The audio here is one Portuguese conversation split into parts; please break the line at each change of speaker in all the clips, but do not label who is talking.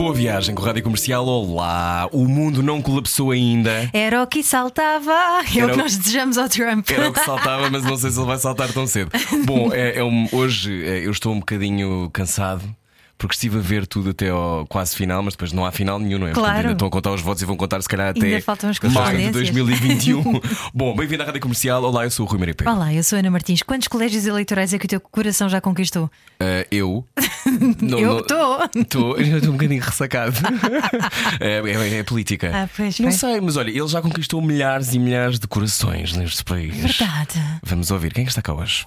Boa viagem com a Rádio Comercial. Olá, o mundo não colapsou ainda.
Era o que saltava. É o- que nós desejamos ao Trump.
Era o que saltava, mas não sei se ele vai saltar tão cedo. Bom, é, é um- hoje é, eu estou um bocadinho cansado. Porque estive a ver tudo até ao quase final, mas depois não há final nenhum, não é? Portanto,
Claro.
ainda estão a contar os votos e vão contar se calhar
Ainda
até
faltam
maio de
correspondências.
2021. Bom, bem-vindo à Rádio Comercial. Olá, eu sou o Rui Maripe.
Olá, eu sou Ana Martins. Quantos colégios eleitorais é que o teu coração já conquistou?
Uh, eu. Não,
eu estou.
Estou estou um bocadinho ressacado. é, é- é política.
Ah, pois,
não
pois.
sei, mas olha, ele já conquistou milhares e milhares de corações neste país.
Verdade.
Vamos ouvir. Quem é está cá hoje?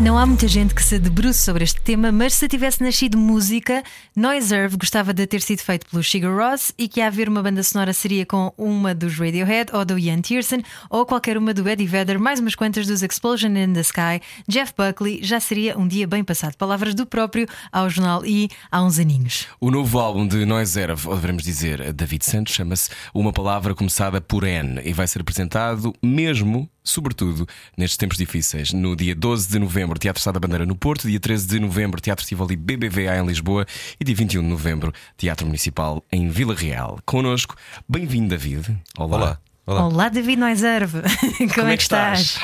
Não há muita gente que se debruce sobre este tema, mas se tivesse nascido música, Noiserve gostava de ter sido feito pelo Sugar Ross e que a haver uma banda sonora seria com uma dos Radiohead ou do Ian Tiersen ou qualquer uma do Eddie Vedder, mais umas quantas dos Explosion in the Sky. Jeff Buckley já seria um dia bem passado. Palavras do próprio ao jornal e há uns aninhos.
O novo álbum de Noiserve, ou devemos dizer David Santos, chama-se Uma Palavra Começada por N e vai ser apresentado mesmo, sobretudo, nestes tempos difíceis. No dia 12 de novembro, Teatro Estado da Bandeira no Porto, dia 13 de novembro, Teatro Tivoli BBVA em Lisboa e dia 21 de novembro, Teatro Municipal em Vila Real. Connosco, bem-vindo, David. Olá.
Olá. Olá.
Olá, David Noiserve. Como, é que estás?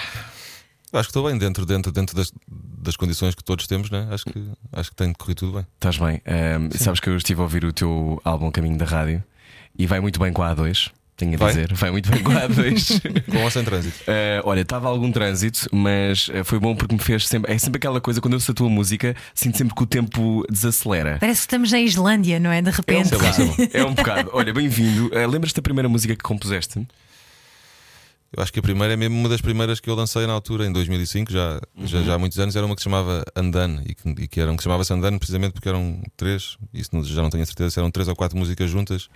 Acho que estou bem dentro, dentro, dentro das, das condições que todos temos, né? Acho que acho que tem corrido tudo bem.
Estás bem? Ahm, sabes que eu estive a ouvir o teu álbum Caminho da Rádio e vai muito bem com a A2. Tenho a
Vai?
dizer, vai muito bem com a A2.
Com ou sem trânsito.
Uh, olha, estava algum trânsito, mas uh, foi bom porque me fez sempre. É sempre aquela coisa, quando eu ouço a tua música, sinto sempre que o tempo desacelera.
Parece que estamos na Islândia, não é? De
É um
repente.
bocado. É um bocado. Olha, bem-vindo. Uh, Lembras-te da primeira música que compuseste?
Eu acho que a primeira é mesmo uma das primeiras que eu lancei na altura, em 2005, já, já, já há muitos anos. Era uma que se chamava Andane e que, e que, era, que se chamava-se Andane precisamente porque eram três, isso não- já não tenho a certeza, se eram três ou quatro músicas juntas.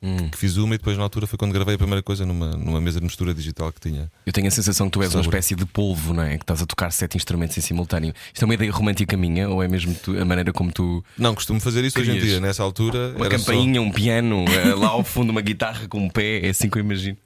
Hum.
Que fiz uma e depois na altura foi quando gravei a primeira coisa numa, numa mesa de mistura digital que tinha.
Eu tenho a sensação que tu és uma
Sobre.
espécie de polvo, não é? Que estás a tocar sete instrumentos em simultâneo. Isto é uma ideia romântica minha ou é mesmo tu- a maneira como tu.
Não, costumo fazer isso hoje em
Querias?
dia. Nessa altura
Uma
era só-
campainha, um piano, uh, lá ao fundo uma guitarra com um pé, é assim que eu imagino.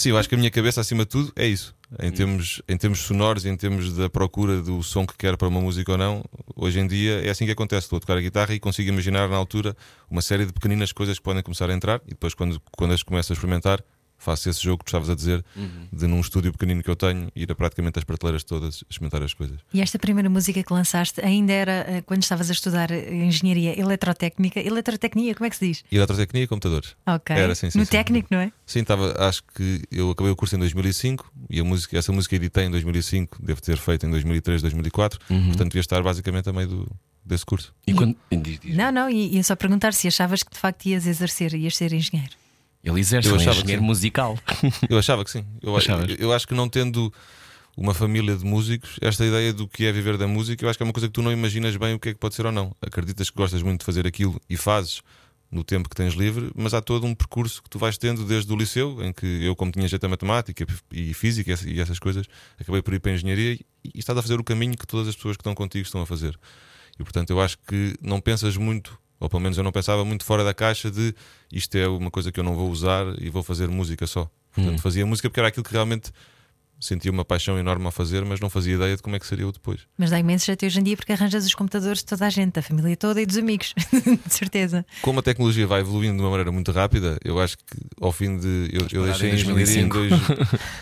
Sim, eu acho que a minha cabeça, acima de tudo, é isso. Em termos, em termos sonoros, em termos da procura do som que quero para uma música ou não, hoje em dia é assim que acontece. Estou a tocar a guitarra e consigo imaginar na altura uma série de pequeninas coisas que podem começar a entrar e depois, quando, quando as começo a experimentar, faço esse jogo que tu estavas a dizer, de num estúdio pequenino que eu tenho, ir a praticamente as prateleiras todas experimentar as coisas.
E esta primeira música que lançaste ainda era eh, quando estavas a estudar eh, engenharia eletrotécnica. Eletrotecnia, como é que se diz?
Eletrotecnia e computadores.
Ok.
Era, sim, sim,
no
sim.
técnico, não é?
Sim, estava, acho que eu acabei o curso em 2005 e a música, essa música editei em 2005, devo ter feito em 2003, 2004, portanto devia estar basicamente a meio do, desse curso.
E quando.
Não, não, e ia só perguntar se achavas que de facto ias exercer, ias ser engenheiro.
Ele exerce,
Eu que
engenheiro musical.
Eu achava que sim. Eu, eu, eu acho que não tendo uma família de músicos, esta ideia do que é viver da música, eu acho que é uma coisa que tu não imaginas bem o que é que pode ser ou não. Acreditas que gostas muito de fazer aquilo e fazes no tempo que tens livre, mas há todo um percurso que tu vais tendo desde o liceu, em que eu, como tinha jeito a matemática e física e essas coisas, acabei por ir para a engenharia e, e estás a fazer o caminho que todas as pessoas que estão contigo estão a fazer. E portanto, eu acho que não pensas muito, ou pelo menos eu não pensava muito fora da caixa de isto é uma coisa que eu não vou usar e vou fazer música só. Portanto, fazia música porque era aquilo que realmente sentia uma paixão enorme a fazer, mas não fazia ideia de como é que seria o depois.
Mas dá imenso jeito hoje em dia porque arranjas os computadores de toda a gente, da família toda e dos amigos, de certeza.
Como a tecnologia vai evoluindo de uma maneira muito rápida, eu acho que ao fim de. Eu, eu deixei
em
a engenharia em
2005.
dois.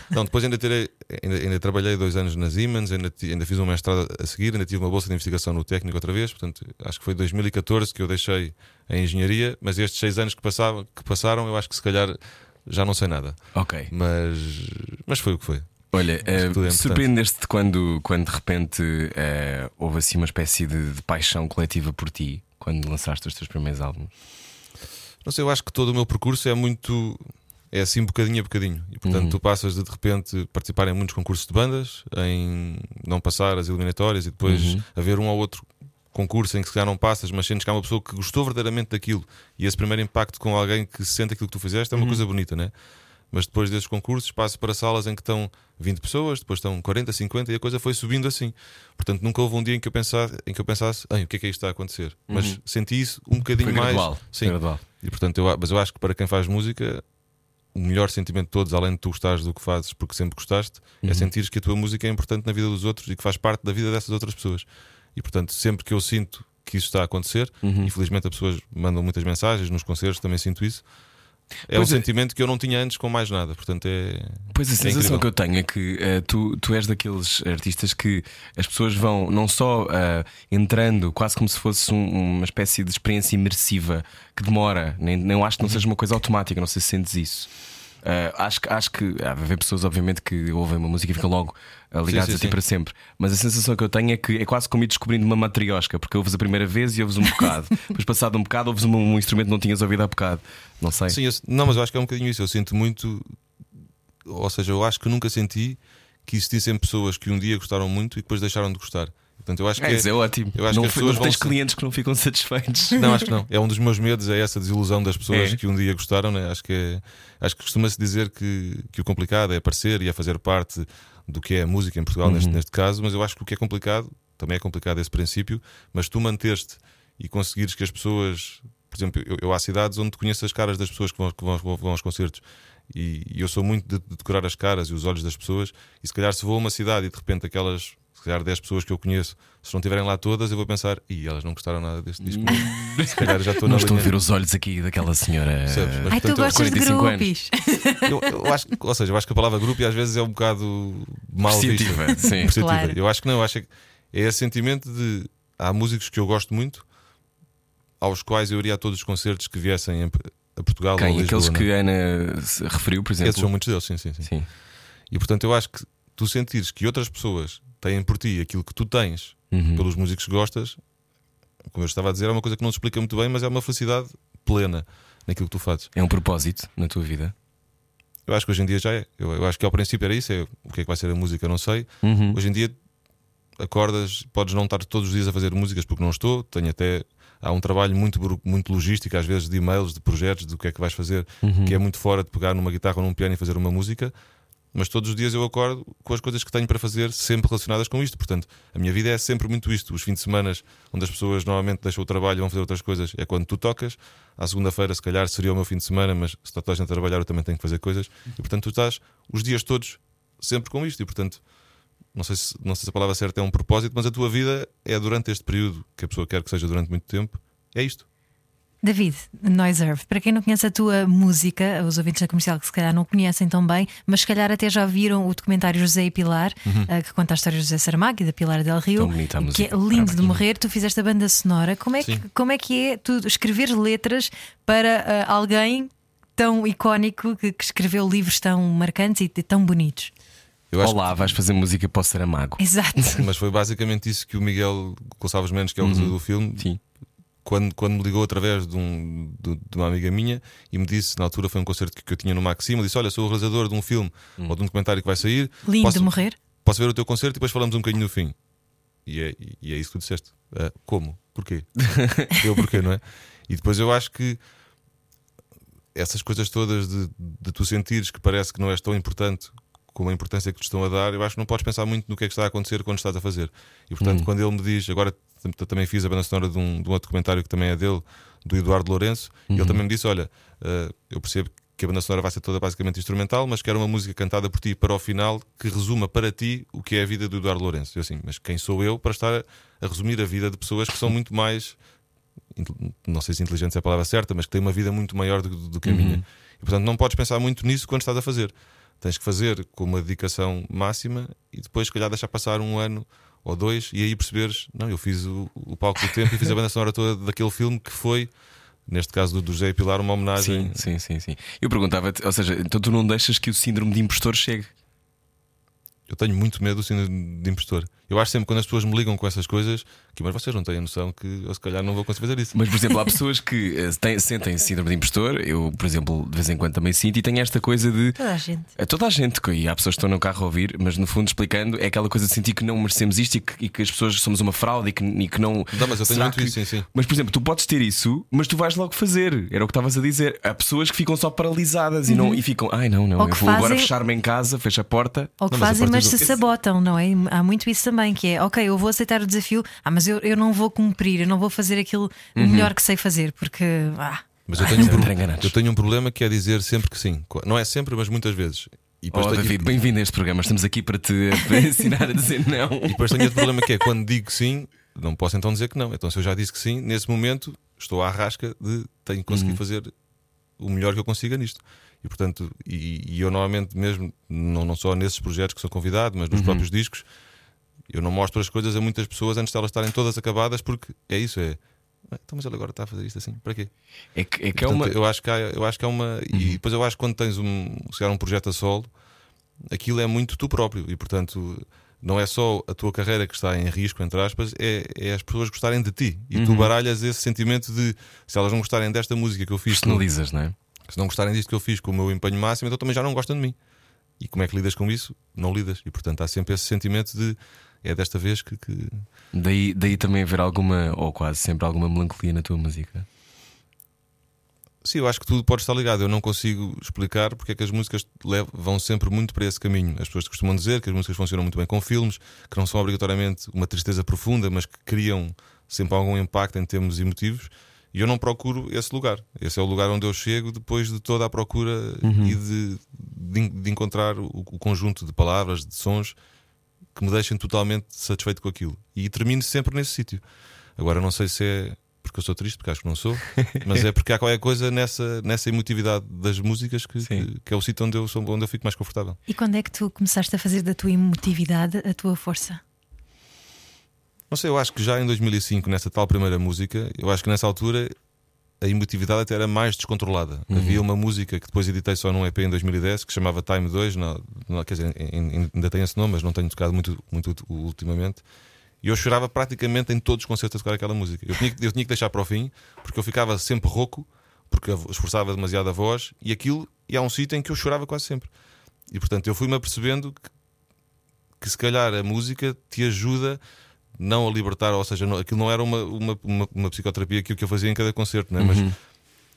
Não, depois ainda, terei, ainda, ainda trabalhei dois anos na Siemens, ainda, ainda fiz um mestrado a seguir, ainda tive uma bolsa de investigação no técnico outra vez, portanto, acho que foi 2014 que eu deixei a engenharia, mas estes seis anos que, passavam, que passaram, eu acho que se calhar já não sei nada.
ok.
Mas, mas foi o que foi.
Olha, eh,
é
surpreendeste-te quando, quando de repente eh, houve assim uma espécie de, de paixão coletiva por ti quando lançaste os teus primeiros álbuns?
Não sei, eu acho que todo o meu percurso é muito. É assim bocadinho a bocadinho. E portanto
Uhum.
tu passas de de repente participar em muitos concursos de bandas, em não passar as eliminatórias e depois
Uhum.
haver um ou outro concurso em que se calhar não passas, mas sentes que há uma pessoa que gostou verdadeiramente daquilo e esse primeiro impacto com alguém que sente aquilo que tu fizeste é uma coisa bonita, né? Mas depois desses concursos passo para salas em que estão 20 pessoas, depois estão 40, 50 e a coisa foi subindo assim. Portanto, nunca houve um dia em que eu pensasse, em que eu pensasse o que é que é isto está a acontecer. Mas senti isso um bocadinho
Foi
mais.
gradual.
Sim.
Foi gradual.
E portanto, eu, mas eu acho que para quem faz música, o melhor sentimento de todos, além de tu gostares do que fazes porque sempre gostaste, é sentires que a tua música é importante na vida dos outros e que faz parte da vida dessas outras pessoas. E portanto, sempre que eu sinto que isso está a acontecer, e felizmente as pessoas mandam muitas mensagens nos concertos, também sinto isso. É
Pois
um
é.
sentimento que eu não tinha antes com mais nada, portanto é.
Pois a
é
sensação
incrível.
que eu tenho é que eh, tu, tu és daqueles artistas que as pessoas vão não só eh, entrando quase como se fosse um- uma espécie de experiência imersiva que demora, nem, nem acho que não seja uma coisa automática, não sei se sentes isso. Eh, acho, que- acho que há haver pessoas, obviamente, que ouvem uma música e ficam logo eh, ligadas
sim,
a ti
sim.
para sempre. Mas a sensação que eu tenho é que é quase como ir descobrindo uma matriosca, porque ouves a primeira vez e ouves um bocado, depois, passado um bocado, ouves um, um instrumento que não tinhas ouvido há bocado. Não sei.
Sim, eu- não, mas eu acho que é um bocadinho isso. Eu sinto muito. Ou seja, eu acho que nunca senti que existissem pessoas que um dia gostaram muito e depois deixaram de gostar. Portanto, eu acho que.
É, isso é ótimo.
eu acho
não
que as pessoas
não tens
vão
clientes que não ficam satisfeitos.
Não, acho que não. É um dos meus medos, é essa desilusão das pessoas
É.
que um dia gostaram. Né? Acho que é, acho que costuma-se dizer que, que o complicado é aparecer e é fazer parte do que é a música em Portugal, neste, neste caso, mas eu acho que o que é complicado, também é complicado esse princípio, mas tu manter-te e conseguires que as pessoas, por exemplo, eu, eu há cidades onde conheço as caras das pessoas que vão, que vão, vão aos concertos. E, e eu sou muito de, de decorar as caras e os olhos das pessoas. E se calhar, se vou a uma cidade e de repente aquelas, se calhar 10 pessoas que eu conheço, se não estiverem lá todas, eu vou pensar, e elas não gostaram nada deste disco. se calhar já estou
Não
na
estou a ver os olhos aqui daquela senhora.
Percebes? Mas,
Ai, tu
portanto, eu-
gostas de
45 anos.
grupos.
eu, eu acho, que- ou seja, eu acho que a palavra grupo às vezes é um bocado mal vista.
Sim.
Claro.
Eu acho que não, eu acho que é esse sentimento de há músicos que eu gosto muito, aos quais eu iria a todos os concertos que viessem a, a Portugal ou a
Quem?
Lisboa,
Aqueles
né?
que a Ana se referiu, por exemplo.
Esses são muitos deles, sim, sim, sim.
Sim.
E portanto eu acho que tu sentires que outras pessoas têm por ti aquilo que tu tens
Uhum.
pelos músicos que gostas, como eu estava a dizer, é uma coisa que não se explica muito bem, mas é uma felicidade plena naquilo que tu fazes.
É um propósito na tua vida.
Eu acho que hoje em dia já é. Eu, eu acho que ao princípio era isso, é, o que é que vai ser a música, não sei.
Uhum.
Hoje em dia acordas, podes não estar todos os dias a fazer músicas porque não estou, tenho até. Há um trabalho muito, muito logístico, às vezes de e-mails, de projetos, do que é que vais fazer, que é muito fora de pegar numa guitarra ou num piano e fazer uma música. Mas todos os dias eu acordo com as coisas que tenho para fazer, sempre relacionadas com isto. Portanto, a minha vida é sempre muito isto. Os fins de semana, onde as pessoas normalmente deixam o trabalho e vão fazer outras coisas, é quando tu tocas. À segunda-feira, se calhar, seria o meu fim de semana, mas se está toda a gente a trabalhar, eu também tenho que fazer coisas. E portanto, tu estás os dias todos sempre com isto. E portanto, não sei, se, não sei se a palavra certa é um propósito, mas a tua vida é durante este período que a pessoa quer que seja durante muito tempo. É isto.
David, Noiserve, para quem não conhece a tua música, os ouvintes da comercial que se calhar não conhecem tão bem, mas se calhar até já viram o documentário José e Pilar, eh, que conta a história de José Saramago e da Pilar Del Rio,
Tão bonita a
que
música.
é lindo de morrer. Tu fizeste a banda sonora. Como é que, como é, que é tu escrever letras para eh, alguém tão icónico que, que escreveu livros tão marcantes e tão bonitos?
Eu acho
Olá, vais fazer música para o Saramago.
Exato.
que- mas foi basicamente isso que o Miguel Gonçalves Mendes, que é o realizador do filme,
Sim.
Quando, quando me ligou através de, um, de, de uma amiga minha e me disse, na altura foi um concerto que, que eu tinha no Maximo, disse: Olha, sou o realizador de um filme ou de um documentário que vai sair.
Lindo
posso,
de morrer.
Posso ver o teu concerto e depois falamos um bocadinho no fim. E é, e é isso que tu disseste. Ah, como? Porquê? eu porquê, não é? E depois eu acho que essas coisas todas de, de tu sentires que parece que não és tão importante como a importância que te estão a dar, eu acho que não podes pensar muito no que é que está a acontecer quando estás a fazer. E portanto, quando ele me diz, agora também fiz a banda sonora de um, de um outro documentário que também é dele, do Eduardo Lourenço, e ele também me disse: Olha, ah, eu percebo que a banda sonora vai ser toda basicamente instrumental, mas quero uma música cantada por ti para o final que resuma para ti o que é a vida do Eduardo Lourenço. Eu assim, mas quem sou eu para estar a, a resumir a vida de pessoas que são muito mais não sei se inteligente é a palavra certa, mas que têm uma vida muito maior do, do que a minha. E portanto não podes pensar muito nisso quando estás a fazer. Tens que fazer com uma dedicação máxima e depois, se calhar, deixar passar um ano ou dois e aí perceberes: não, eu fiz o, o palco do tempo e fiz a banda sonora toda daquele filme que foi, neste caso do, José Pilar, uma homenagem.
Sim, sim, sim, sim. Eu perguntava-te, ou seja, então tu não deixas que o síndrome de impostor chegue?
Eu tenho muito medo do síndrome de impostor. Eu acho sempre quando as pessoas me ligam com essas coisas que, mas vocês não têm a noção que eu se calhar não vou conseguir fazer isso.
Mas, por exemplo, há pessoas que eh, têm, sentem síndrome de impostor. Eu, por exemplo, de vez em quando também sinto e tenho esta coisa de.
Toda a gente.
É toda a gente, e há pessoas que estão no carro a ouvir, mas no fundo explicando, é aquela coisa de sentir que não merecemos isto e que, e que as pessoas somos uma fraude e que, e que não.
Não, mas eu tenho
Será
muito
que-
isso, sim, sim.
Mas, por exemplo, tu podes ter isso, mas tu vais logo fazer. Era o que estavas a dizer. Há pessoas que ficam só paralisadas e, não, e ficam, ai não, não,
Uhum. Ou
eu
que
vou agora
fazem-
fechar-me em casa, fecho a porta.
Ou que
Não, mas a
fazem,
partir
mas se sabotam, não é? Há muito isso também, que é ok, eu vou aceitar o desafio, ah, mas eu, eu não vou cumprir, eu não vou fazer aquilo
Uhum.
melhor que sei fazer, porque ah,
Mas eu tenho, um
Sempre
pro-
enganados.
eu tenho um problema que é dizer sempre que sim. Não é sempre, mas muitas vezes. E depois
Oh,
tenho-
David, bem-vindo a este programa. Estamos aqui para te ensinar a dizer não.
E depois tenho outro problema que é quando digo sim, não posso então dizer que não. Então, se eu já disse que sim, nesse momento estou à rasca de tenho que
Uhum.
conseguir fazer o melhor que eu consiga nisto. E portanto, e, e eu normalmente mesmo, não, não só nesses projetos que sou convidado, mas
Uhum.
nos próprios discos, eu não mostro as coisas a muitas pessoas antes de elas estarem todas acabadas, porque é isso, é. "Ah, Então, mas ele agora está a fazer isto assim, para quê?
É que é, que é
Portanto,
uma.
eu acho que há, eu acho que é uma. E depois eu acho que quando tens um, se um projeto a solo, aquilo é muito tu próprio. E portanto, não é só a tua carreira que está em risco, entre aspas, é, é as pessoas gostarem de ti. E tu baralhas esse sentimento de se elas não gostarem desta música que eu fiz,
Personalizas, não é?
Se não gostarem disto que eu fiz com o meu empenho máximo, então também já não gostam de mim. E como é que lidas com isso? Não lidas. E portanto há sempre esse sentimento de é desta vez que- que
Daí, daí também haver alguma, ou quase sempre alguma melancolia na tua música.
Sim, eu acho que tudo pode estar ligado. Eu não consigo explicar porque é que as músicas levam, vão sempre muito para esse caminho. As pessoas costumam dizer que as músicas funcionam muito bem com filmes, que não são obrigatoriamente uma tristeza profunda, mas que criam sempre algum impacto em termos emotivos. E eu não procuro esse lugar. Esse é o lugar onde eu chego depois de toda a procura e de, de, de encontrar o, o conjunto de palavras, de sons que me deixem totalmente satisfeito com aquilo. E termino sempre nesse sítio. Agora, não sei se é porque eu sou triste, porque acho que não sou, mas é porque há qualquer coisa nessa, nessa emotividade das músicas que, que, que é o sítio onde eu, sou, onde eu fico mais confortável.
e quando é que tu começaste a fazer da tua emotividade a tua força?
Não sei, eu acho que já em 2005, nessa tal primeira música, eu acho que nessa altura a emotividade até era mais descontrolada. Havia uma música que depois editei só num EP em 2010 que chamava Time 2, não, não, quer dizer, ainda tem esse nome, mas não tenho tocado muito, muito ultimamente. E eu chorava praticamente em todos os concertos a tocar aquela música. Eu tinha, que- eu tinha que deixar para o fim, porque eu ficava sempre rouco, porque esforçava demasiado a voz, e aquilo e há um sítio em que eu chorava quase sempre. E portanto eu fui-me apercebendo que, que se calhar a música te ajuda não a libertar, ou seja, não, aquilo não era uma, uma, uma, uma psicoterapia que, que eu fazia em cada concerto, não é? mas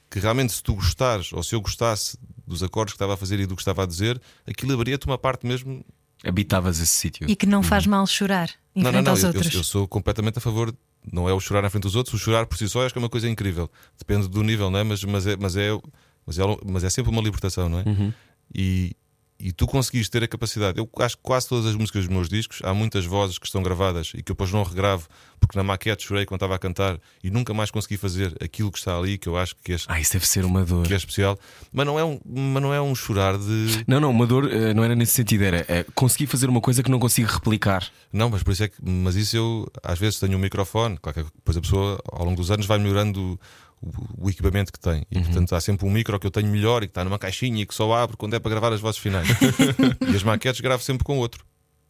que realmente se tu gostares, ou se eu gostasse dos acordes que estava a fazer e do que estava a dizer, aquilo abria-te uma parte mesmo.
Habitavas esse sítio.
E que não faz mal chorar em
não,
frente
não, não,
aos
eu, eu-
outros.
eu sou completamente a favor. Não é o chorar na frente dos outros, o chorar por si só acho que é uma coisa incrível. Depende do nível, não é? Mas, mas, é, mas, é, mas, é, mas é sempre uma libertação, não é? E, e tu conseguiste ter a capacidade. Eu acho que quase todas as músicas dos meus discos há muitas vozes que estão gravadas e que eu depois não regravo porque na maquete chorei quando estava a cantar e nunca mais consegui fazer aquilo que está ali que eu acho que é,
Ah, isso deve ser uma dor.
que é especial. Mas não é um, mas não é um chorar de.
Não, não, uma dor eh, não era nesse sentido, era eh, conseguir fazer uma coisa que não consigo replicar.
Não, mas por isso é que. Mas isso eu às vezes tenho um microfone, claro que depois a pessoa ao longo dos anos vai melhorando o, o equipamento que tem. E portanto há sempre um micro que eu tenho melhor e que está numa caixinha e que só abre quando é para gravar as vozes finais. e as maquetes gravo sempre com outro.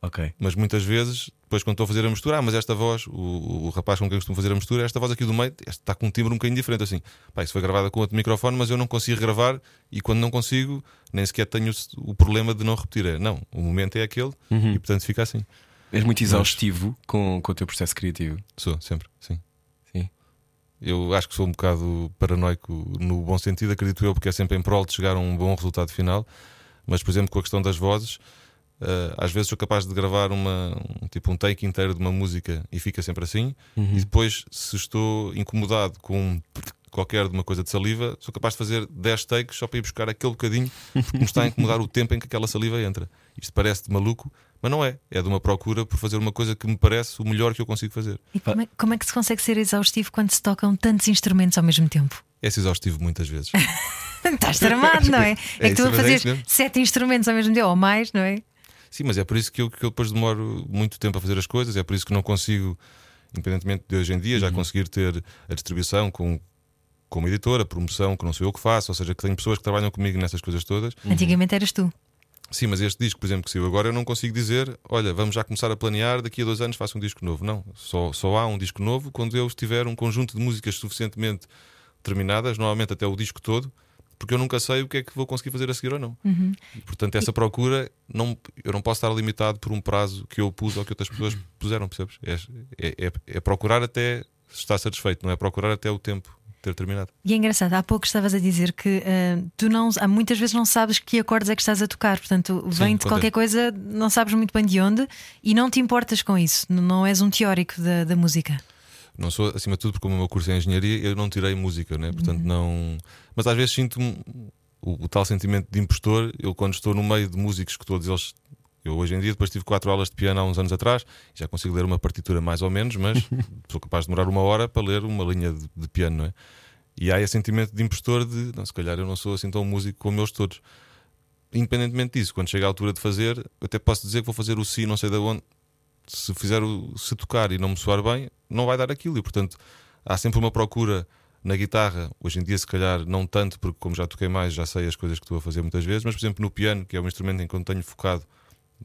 Ok.
Mas muitas vezes, depois quando estou a fazer a mistura, ah, mas esta voz, o, o rapaz com quem eu costumo fazer a mistura, esta voz aqui do meio, está com um timbre um bocadinho diferente assim. Pá, isso foi gravada com outro microfone, mas eu não consigo gravar e quando não consigo, nem sequer tenho o, problema de não repetir. É, não, o momento é aquele e portanto fica assim.
És muito exaustivo com, com o teu processo criativo.
Sou, sempre. Sim. Eu acho que sou um bocado paranoico no bom sentido, acredito eu, porque é sempre em prol de chegar a um bom resultado final. Mas, por exemplo, com a questão das vozes, eh, às vezes sou capaz de gravar uma, um, tipo um take inteiro de uma música e fica sempre assim. E depois, se estou incomodado com um qualquer de uma coisa de saliva, sou capaz de fazer 10 takes só para ir buscar aquele bocadinho, porque me está a incomodar o tempo em que aquela saliva entra. Isto parece de maluco, mas não é. É de uma procura por fazer uma coisa que me parece o melhor que eu consigo fazer.
E como é, como é que se consegue ser exaustivo quando se tocam tantos instrumentos ao mesmo tempo?
É-se exaustivo muitas vezes.
Estás tramado, não é? É, que tu a
é
fazer
mesmo.
sete instrumentos ao mesmo tempo ou mais, não é?
Sim, mas é por isso que eu, que eu depois demoro muito tempo a fazer as coisas, é por isso que não consigo, independentemente de hoje em dia, já
Uhum.
conseguir ter a distribuição com, como editora, promoção, que não sou eu que faço, ou seja, que tenho pessoas que trabalham comigo nessas coisas todas.
Antigamente eras tu.
Sim, mas este disco, por exemplo, que saiu agora, eu não consigo dizer, olha, vamos já começar a planear, daqui a dois anos faço um disco novo. Não, só, só há um disco novo quando eu tiver um conjunto de músicas suficientemente terminadas, normalmente até o disco todo, porque eu nunca sei o que é que vou conseguir fazer a seguir ou não.
Uhum.
Portanto, essa procura, não, eu não posso estar limitado por um prazo que eu pus ou que outras pessoas puseram, percebes? É, é, é, é procurar até estar satisfeito, não é procurar até o tempo ter terminado.
E é engraçado, há pouco estavas a dizer que uh, tu não, há muitas vezes não sabes que acordes é que estás a tocar, portanto, vem de qualquer coisa, não sabes muito bem de onde e não te importas com isso, não és um teórico da, da música.
Não sou, acima de tudo, porque o meu curso é engenharia, eu não tirei música, né? portanto, uhum. não. Mas às vezes sinto o, o, tal sentimento de impostor. Eu, quando estou no meio de músicos que todos eles. Eu hoje em dia, depois tive quatro aulas de piano há uns anos atrás, já consigo ler uma partitura mais ou menos, mas sou capaz de demorar uma hora para ler uma linha de, de piano, não é? E há esse sentimento de impostor de, não, se calhar eu não sou assim tão músico como eles todos. Independentemente disso, quando chega a altura de fazer, eu até posso dizer que vou fazer o si, não sei de onde, se fizer o, se tocar e não me soar bem, não vai dar aquilo. E portanto há sempre uma procura na guitarra. Hoje em dia, se calhar, não tanto, porque como já toquei mais, já sei as coisas que estou a fazer muitas vezes, mas por exemplo no piano, que é um instrumento em que eu tenho focado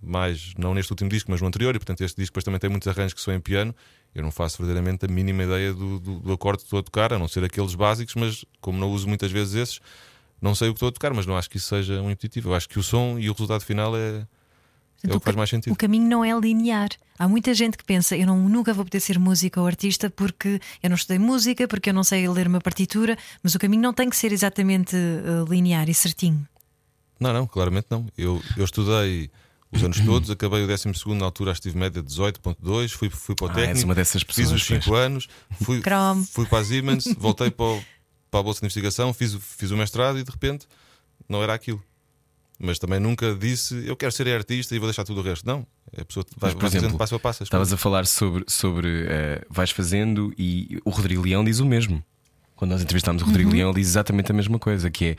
mais, não neste último disco, mas no anterior, e portanto este disco depois também tem muitos arranjos que são em piano. Eu não faço verdadeiramente a mínima ideia do, do, do acorde que estou a tocar, a não ser aqueles básicos, mas como não uso muitas vezes esses, não sei o que estou a tocar, mas não acho que isso seja um impeditivo. Eu acho que o som e o resultado final é, é o que faz mais sentido.
O caminho não é linear. Há muita gente que pensa: eu não, nunca vou poder ser música ou artista porque eu não estudei música, porque eu não sei ler uma partitura, mas o caminho não tem que ser exatamente uh, linear e certinho.
Não, não, claramente não. Eu, eu estudei os anos todos, acabei o 12 na altura, estive média 18.2, fui, fui para o ah, técnico,
uma dessas pessoas,
fiz os 5 anos, fui, fui para a Siemens, voltei para, o, para a Bolsa de Investigação, fiz, fiz o mestrado e de repente não era aquilo mas também nunca disse eu quero ser artista e vou deixar tudo o resto. Não, a pessoa vai, mas, por vai exemplo, fazendo passo a passo.
Estavas a falar sobre, sobre uh, vais fazendo e o Rodrigo Leão diz o mesmo. Quando nós entrevistámos o Rodrigo uhum. Leão, ele diz exatamente a mesma coisa: que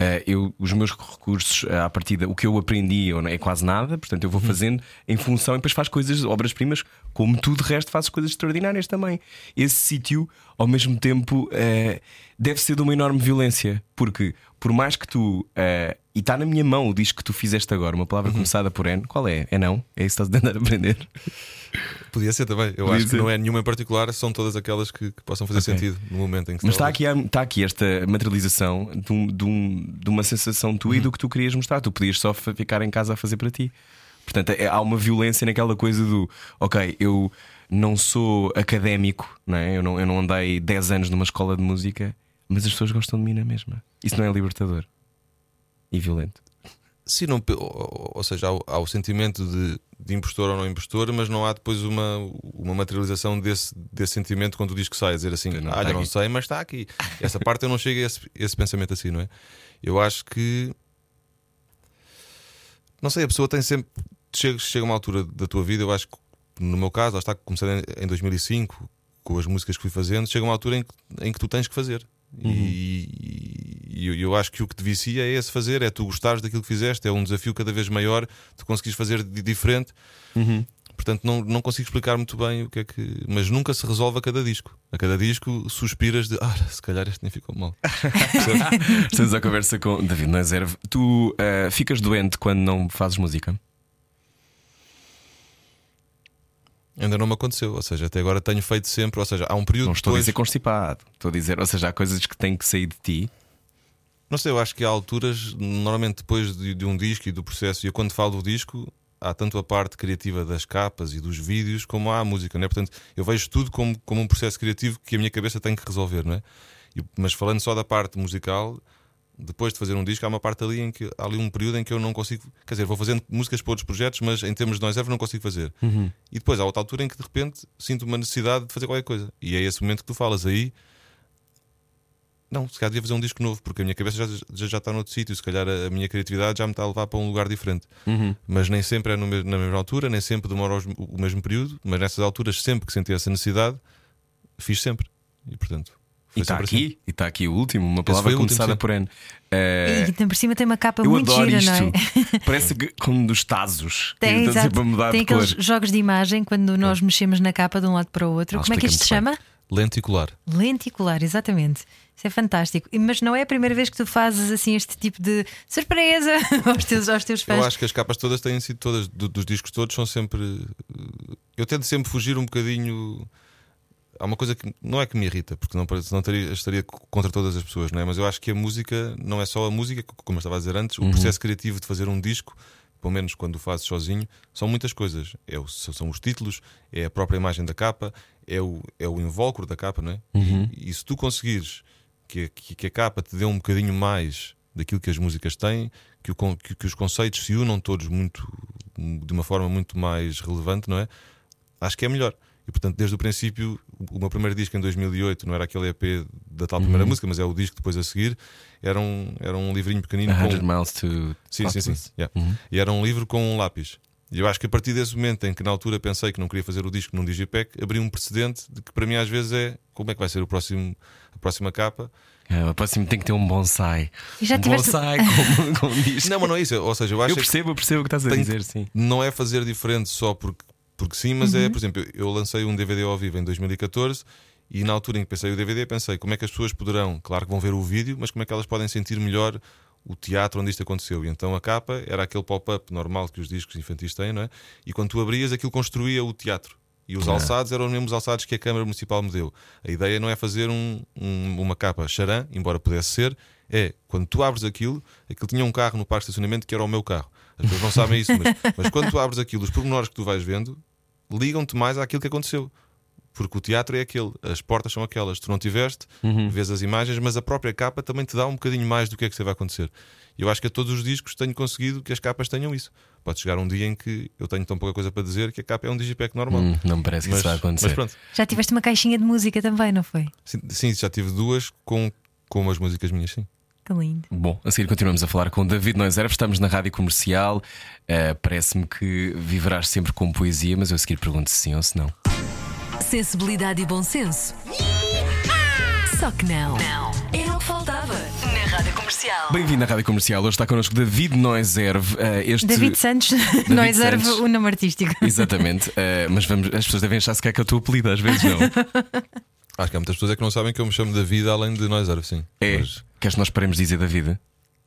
é uh, eu, os meus recursos uh, à partida, o que eu aprendi é quase nada, portanto eu vou uhum. fazendo em função e depois faz coisas, obras-primas, como tudo o resto, fazes coisas extraordinárias também. Esse sítio, ao mesmo tempo, uh, deve ser de uma enorme violência, porque por mais que tu. Uh, e está na minha mão o disco que tu fizeste agora, uma palavra uhum. começada por N. Qual é? É não? É isso que estás a tentar aprender?
Podia ser também. Eu Podia acho ser. que não é nenhuma em particular, são todas aquelas que, que possam fazer okay. sentido no momento em que
Mas está aqui, está aqui esta materialização de, um, de, um, de uma sensação tua uhum. e do que tu querias mostrar. Tu podias só ficar em casa a fazer para ti. Portanto, é, há uma violência naquela coisa do ok, eu não sou académico, não é? eu, não, eu não andei 10 anos numa escola de música mas as pessoas gostam de mim na mesma. Isso não é libertador e violento.
Sim, não, ou seja, há, há o sentimento de, de, impostor ou não impostor, mas não há depois uma, uma materialização desse, desse sentimento quando o disco sai, a dizer assim, não, ah, já não sei, mas está aqui. Essa parte eu não chego a esse, esse pensamento assim, não é? Eu acho que não sei, a pessoa tem sempre. Chega, chega uma altura da tua vida, eu acho que no meu caso, lá está, comecei em 2005 com as músicas que fui fazendo, chega uma altura em que, em que tu tens que fazer. Uhum. E, e, eu acho que o que te vicia é esse fazer, é tu gostares daquilo que fizeste, é um desafio cada vez maior, tu conseguires fazer de diferente.
Uhum.
Portanto, não, não consigo explicar muito bem o que é que. Mas nunca se resolve a cada disco. A cada disco suspiras de. Ah, se calhar este nem ficou mal.
Estamos a conversa com David Nazerve. Tu uh, ficas doente quando não fazes música?
Ainda não me aconteceu, ou seja, até agora tenho feito sempre, ou seja, há um período.
Não estou
depois...
a dizer constipado, estou a dizer, ou seja, há coisas que têm que sair de ti.
Não sei, eu acho que há alturas, normalmente depois de, de um disco e do processo, e eu quando falo do disco, há tanto a parte criativa das capas e dos vídeos, como há a música, não é? Portanto, eu vejo tudo como, como um processo criativo que a minha cabeça tem que resolver, não é? E, mas falando só da parte musical, depois de fazer um disco, há uma parte ali em que há ali um período em que eu não consigo. Quer dizer, vou fazendo músicas para outros projetos, mas em termos de nós não consigo fazer.
Uhum.
E depois há outra altura em que de repente sinto uma necessidade de fazer qualquer coisa. E é esse momento que tu falas aí. Não, se calhar devia fazer um disco novo, porque a minha cabeça já, já, já está noutro sítio. Se calhar a, a, minha criatividade já me está a levar para um lugar diferente.
Uhum.
Mas nem sempre é no, na mesma altura, nem sempre demora os, o mesmo período. Mas nessas alturas, sempre que senti essa necessidade, fiz sempre. E portanto,
e está aqui, assim. e está aqui o último, uma palavra começada último, por N.
Uh, e por cima tem uma capa muito gira,
isto.
não
é? Parece que, como dos Tazos.
Tem, exato. tem aqueles cor. jogos de imagem quando nós é. mexemos na capa de um lado para o outro. Como é que isto se chama?
Lenticular.
Lenticular, exatamente. Isso é fantástico. Mas não é a primeira vez que tu fazes assim este tipo de surpresa aos teus, aos teus fãs.
Eu acho que as capas todas têm sido todas, do- dos discos todos, são sempre. eh, Eu tento sempre fugir um bocadinho. Há uma coisa que não é que me irrita, porque não, não estaria, estaria contra todas as pessoas, não é? Mas eu acho que a música não é só a música, como eu estava a dizer antes, o processo criativo de fazer um disco, pelo menos quando o fazes sozinho, são muitas coisas. É o- são os títulos, é a própria imagem da capa, é o, é o invólucro da capa, não é? E, e se tu conseguires que, a- que, que a capa te dê um bocadinho mais daquilo que as músicas têm, que, o que- que os conceitos se unam todos muito de uma forma muito mais relevante, não é? Acho que é melhor. E portanto, desde o princípio, o meu primeiro disco em 2008 não era aquele EP da tal primeira música, mas é o disco depois a seguir. Era um, era um livrinho pequenino com.
100 Miles to
Sim, sim, sim. Yeah. E era um livro com um lápis. E eu acho que a partir desse momento em que na altura pensei que não queria fazer o disco num Digipack, abri um precedente de que para mim às vezes é como é que vai ser o próximo, a próxima capa.
Ah, o próximo tem que ter um bonsai.
E já
um
tiveste-
bonsai com, com um disco.
Não, mas não é isso. Ou seja, eu acho
eu
que
percebo, eu percebo o que estás a dizer,
que-
sim.
não é fazer diferente só porque, porque sim, mas é, por exemplo, eu lancei um DVD ao vivo em 2014 e na altura em que pensei o DVD, pensei como é que as pessoas poderão, claro que vão ver o vídeo, mas como é que elas podem sentir melhor o teatro onde isto aconteceu. E então a capa era aquele pop-up normal que os discos infantis têm, não é? E quando tu abrias, aquilo construía o teatro. E os alçados eram os mesmos alçados que a Câmara Municipal me deu. A ideia não é fazer um- um- uma capa charã, embora pudesse ser, é quando tu abres aquilo, aquilo tinha um carro no parque de estacionamento que era o meu carro. As pessoas não sabem isso, mas, mas quando tu abres aquilo, os pormenores que tu vais vendo ligam-te mais àquilo que aconteceu. Porque o teatro é aquele, as portas são aquelas. Tu não tiveste, vês as imagens, mas a própria capa também te dá um bocadinho mais do que é que você vai acontecer. Eu acho que a todos os discos tenho conseguido que as capas tenham isso. Pode chegar um dia em que eu tenho tão pouca coisa para dizer que a capa é um digipack normal.
Hum, não me parece que
mas,
isso vai
mas
acontecer.
pronto,
Já tiveste uma caixinha de música também, não foi?
sim, sim, já tive duas com, com umas músicas minhas, sim.
Que lindo.
Bom, a seguir continuamos a falar com David Noiserve. Estamos na rádio comercial. Uh, Parece-me que viverás sempre com poesia, mas eu a seguir pergunto se sim ou se não.
Sensibilidade e bom senso. Só que não. Não. Era o que faltava na Rádio Comercial.
Bem-vindo à rádio comercial. Hoje está connosco David Noiserve. Uh, este...
David Santos, nós serve
Santos.
o nome artístico.
Exatamente, Uh, mas vamos, as pessoas devem achar se que é o teu apelido, às vezes não.
Acho que há muitas pessoas é que não sabem que eu me chamo David além de nós, sim.
É.
Mas-
Queres que nós paremos dizer David?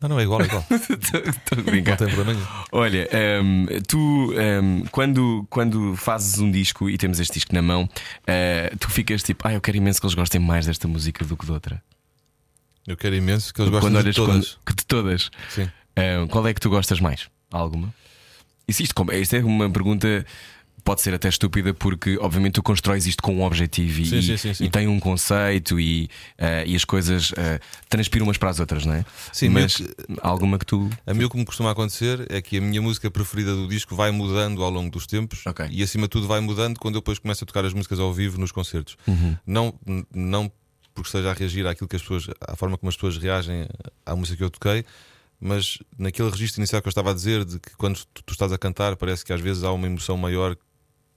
Não, não, é igual, é igual.
Estou a brincar.
não tem problema nenhum.
Olha, hum, tu hum, quando, quando fazes um disco e temos este disco na mão, uh, tu ficas tipo, ah, eu quero imenso que eles gostem mais desta música do que de outra.
Eu quero imenso que eles gostem
quando
de
olhas
todas.
quando- que de todas.
Sim.
Hum, qual é que tu gostas mais? Alguma? Isso, isto, isto é uma pergunta. Pode ser até estúpida porque, obviamente, tu constróis isto com um objetivo e,
Sim, sim, sim, sim.
e tem um conceito e, uh, e as coisas uh, transpiram umas para as outras, não é?
Sim,
mas
meio
alguma que tu.
A mim o que me costuma acontecer é que a minha música preferida do disco vai mudando ao longo dos tempos
Ok.
e acima de tudo vai mudando quando eu depois começo a tocar as músicas ao vivo nos concertos.
Uhum.
Não, não porque esteja a reagir àquilo que as pessoas, à forma como as pessoas reagem à música que eu toquei, mas naquele registro inicial que eu estava a dizer de que quando tu, tu estás a cantar parece que às vezes há uma emoção maior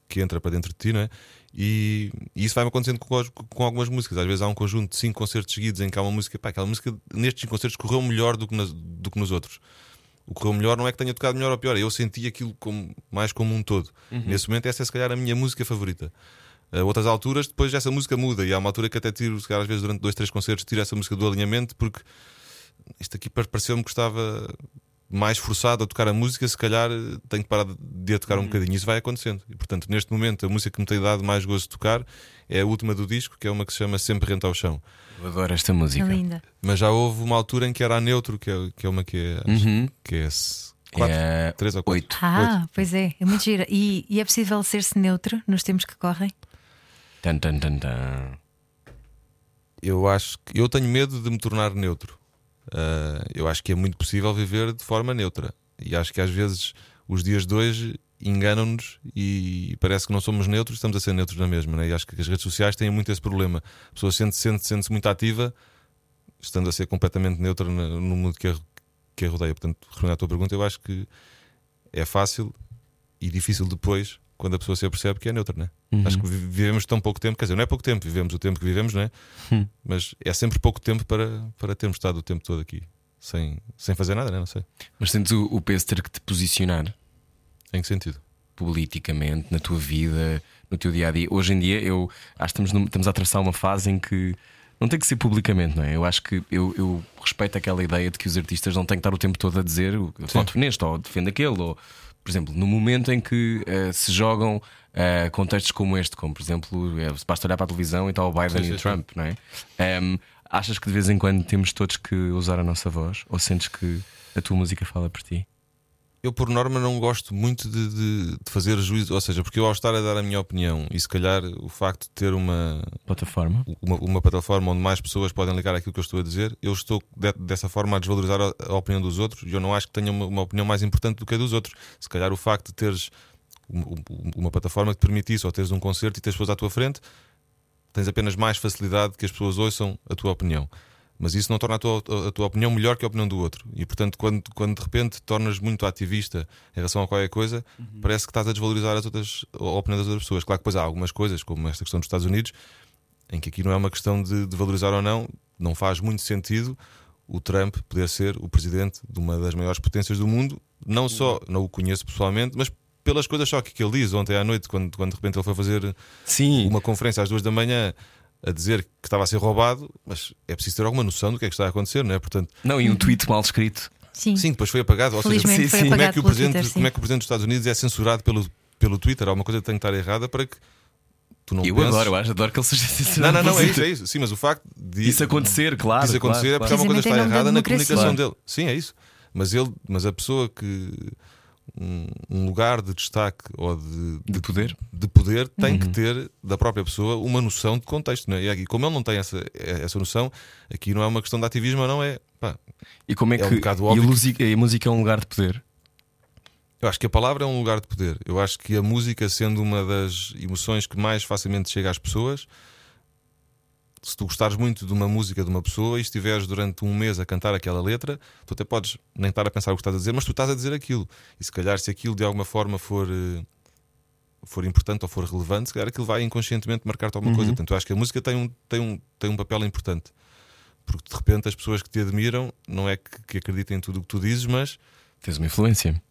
que entra para dentro de ti, não é? E, e isso vai-me acontecendo com, com algumas músicas. Às vezes há um conjunto de cinco concertos seguidos em que há uma música, pá, aquela música nestes cinco concertos correu melhor do que, nas- do que nos outros. O correu melhor não é que tenha tocado melhor ou pior, eu senti aquilo como, mais como um todo. Nesse momento, essa é se calhar a minha música favorita. A outras alturas, depois essa música muda, e há uma altura que até tiro, se calhar às vezes durante dois, três concertos, tiro essa música do alinhamento, porque isto aqui par- pareceu-me que estava mais forçado a tocar a música, se calhar eh, tenho que parar de- de a tocar um bocadinho. Isso vai acontecendo. E portanto, neste momento, a música que me tem dado mais gosto de tocar é a última do disco, que é uma que se chama Sempre Renta ao Chão.
Eu adoro esta música.
linda.
Mas já houve uma altura em que era a neutro, que é, que é uma que é, acho
Uhum.
que é quatro,
É,
três ou quatro.
oito.
Ah, pois é, é muito gira. E, e é possível ser-se neutro nos tempos que correm?
Tan, tan, tan, tan.
Eu acho que eu tenho medo de me tornar neutro. Ah, eu acho que é muito possível viver de forma neutra. E acho que às vezes os dias de hoje enganam-nos e parece que não somos neutros, estamos a ser neutros na mesma. Né? E acho que as redes sociais têm muito esse problema. A pessoa sente-se sente, sente muito ativa, estando a ser completamente neutra no mundo que a, que a rodeia. Portanto, respondendo à tua pergunta, eu acho que é fácil e difícil depois quando a pessoa se apercebe que é neutra. Né? Acho que vi- vivemos tão pouco tempo, quer dizer, não é pouco tempo, vivemos o tempo que vivemos, não é?
Hum.
Mas é sempre pouco tempo para, para termos estado o tempo todo aqui sem, sem fazer nada, né? não sei.
Mas sentes o, o peso ter que te posicionar.
Em que sentido?
politicamente, na tua vida, no teu dia a dia. Hoje em dia, eu acho que estamos, num- estamos a atravessar uma fase em que não tem que ser publicamente, não é? Eu acho que eu, eu respeito aquela ideia de que os artistas não têm que estar o tempo todo a dizer voto neste ou defende aquele, ou por exemplo, no momento em que eh, se jogam eh, contextos como este, como por exemplo, eh, basta olhar para a televisão e está o Biden
Sim,
e
sim,
o Trump, não é? Em, achas que de vez em quando temos todos que usar a nossa voz? Ou sentes que a tua música fala por ti?
Eu, por norma, não gosto muito de, de- de fazer juízo, ou seja, porque eu, ao estar a dar a minha opinião e se calhar o facto de ter uma,
Plataforma?
uma, uma plataforma onde mais pessoas podem ligar aquilo que eu estou a dizer, eu estou de- dessa forma a desvalorizar a, a opinião dos outros e eu não acho que tenha uma, uma opinião mais importante do que a dos outros. Se calhar o facto de teres um- um- uma plataforma que te permite isso, ou teres um concerto e teres pessoas à tua frente, tens apenas mais facilidade que as pessoas ouçam a tua opinião. Mas isso não torna a tua, a tua opinião melhor que a opinião do outro. E portanto, quando, quando de repente tornas muito ativista em relação a qualquer coisa, parece que estás a desvalorizar as outras, a opinião das outras pessoas. Claro que depois há algumas coisas, como esta questão dos Estados Unidos, em que aqui não é uma questão de, de valorizar ou não, não faz muito sentido o Trump poder ser o presidente de uma das maiores potências do mundo. Não só, não o conheço pessoalmente, mas pelas coisas só que, que ele diz ontem à noite, quando, quando de repente ele foi fazer
Sim.
uma conferência às duas da manhã a dizer que estava a ser roubado, mas é preciso ter alguma noção do que é que está a acontecer, não é? Portanto,
Não, e um tweet mal escrito.
Sim.
sim, depois foi apagado. Ou seja,
Felizmente
sim,
foi
sim.
como é
apagado
que o presidente,
Twitter,
como é que o presidente dos Estados Unidos é censurado pelo, pelo Twitter? Há uma coisa que tem que estar errada para que tu não
Eu
penses...
adoro, eu acho, adoro que ele seja
Não,
censurado.
não, não, é isso, é isso. Sim, mas o facto de
Isso acontecer, claro.
isso acontecer
claro,
é porque há
claro.
uma coisa que está errada na comunicação
Claro.
dele. Sim, é isso. Mas ele, mas a pessoa que um, um lugar de destaque ou de,
De poder?
de poder tem
Uhum.
que ter da própria pessoa uma noção de contexto. Não é? E como ele não tem essa, essa noção, aqui não é uma questão de ativismo, não é? Pá,
E como é
É
que
um
e a, música, a música é um lugar de poder?
eu acho que a palavra é um lugar de poder. Eu acho que a música, sendo uma das emoções que mais facilmente chega às pessoas, se tu gostares muito de uma música de uma pessoa e estiveres durante um mês a cantar aquela letra, tu até podes nem estar a pensar o que estás a dizer, mas tu estás a dizer aquilo. E se calhar, se aquilo de alguma forma for, eh, for importante ou for relevante, se calhar aquilo vai inconscientemente marcar-te alguma coisa. Portanto, eu acho que a música tem um, tem um, tem um papel importante. Porque de repente as pessoas que te admiram não é que, que acreditem em tudo o que tu dizes, mas
Tens uma influência.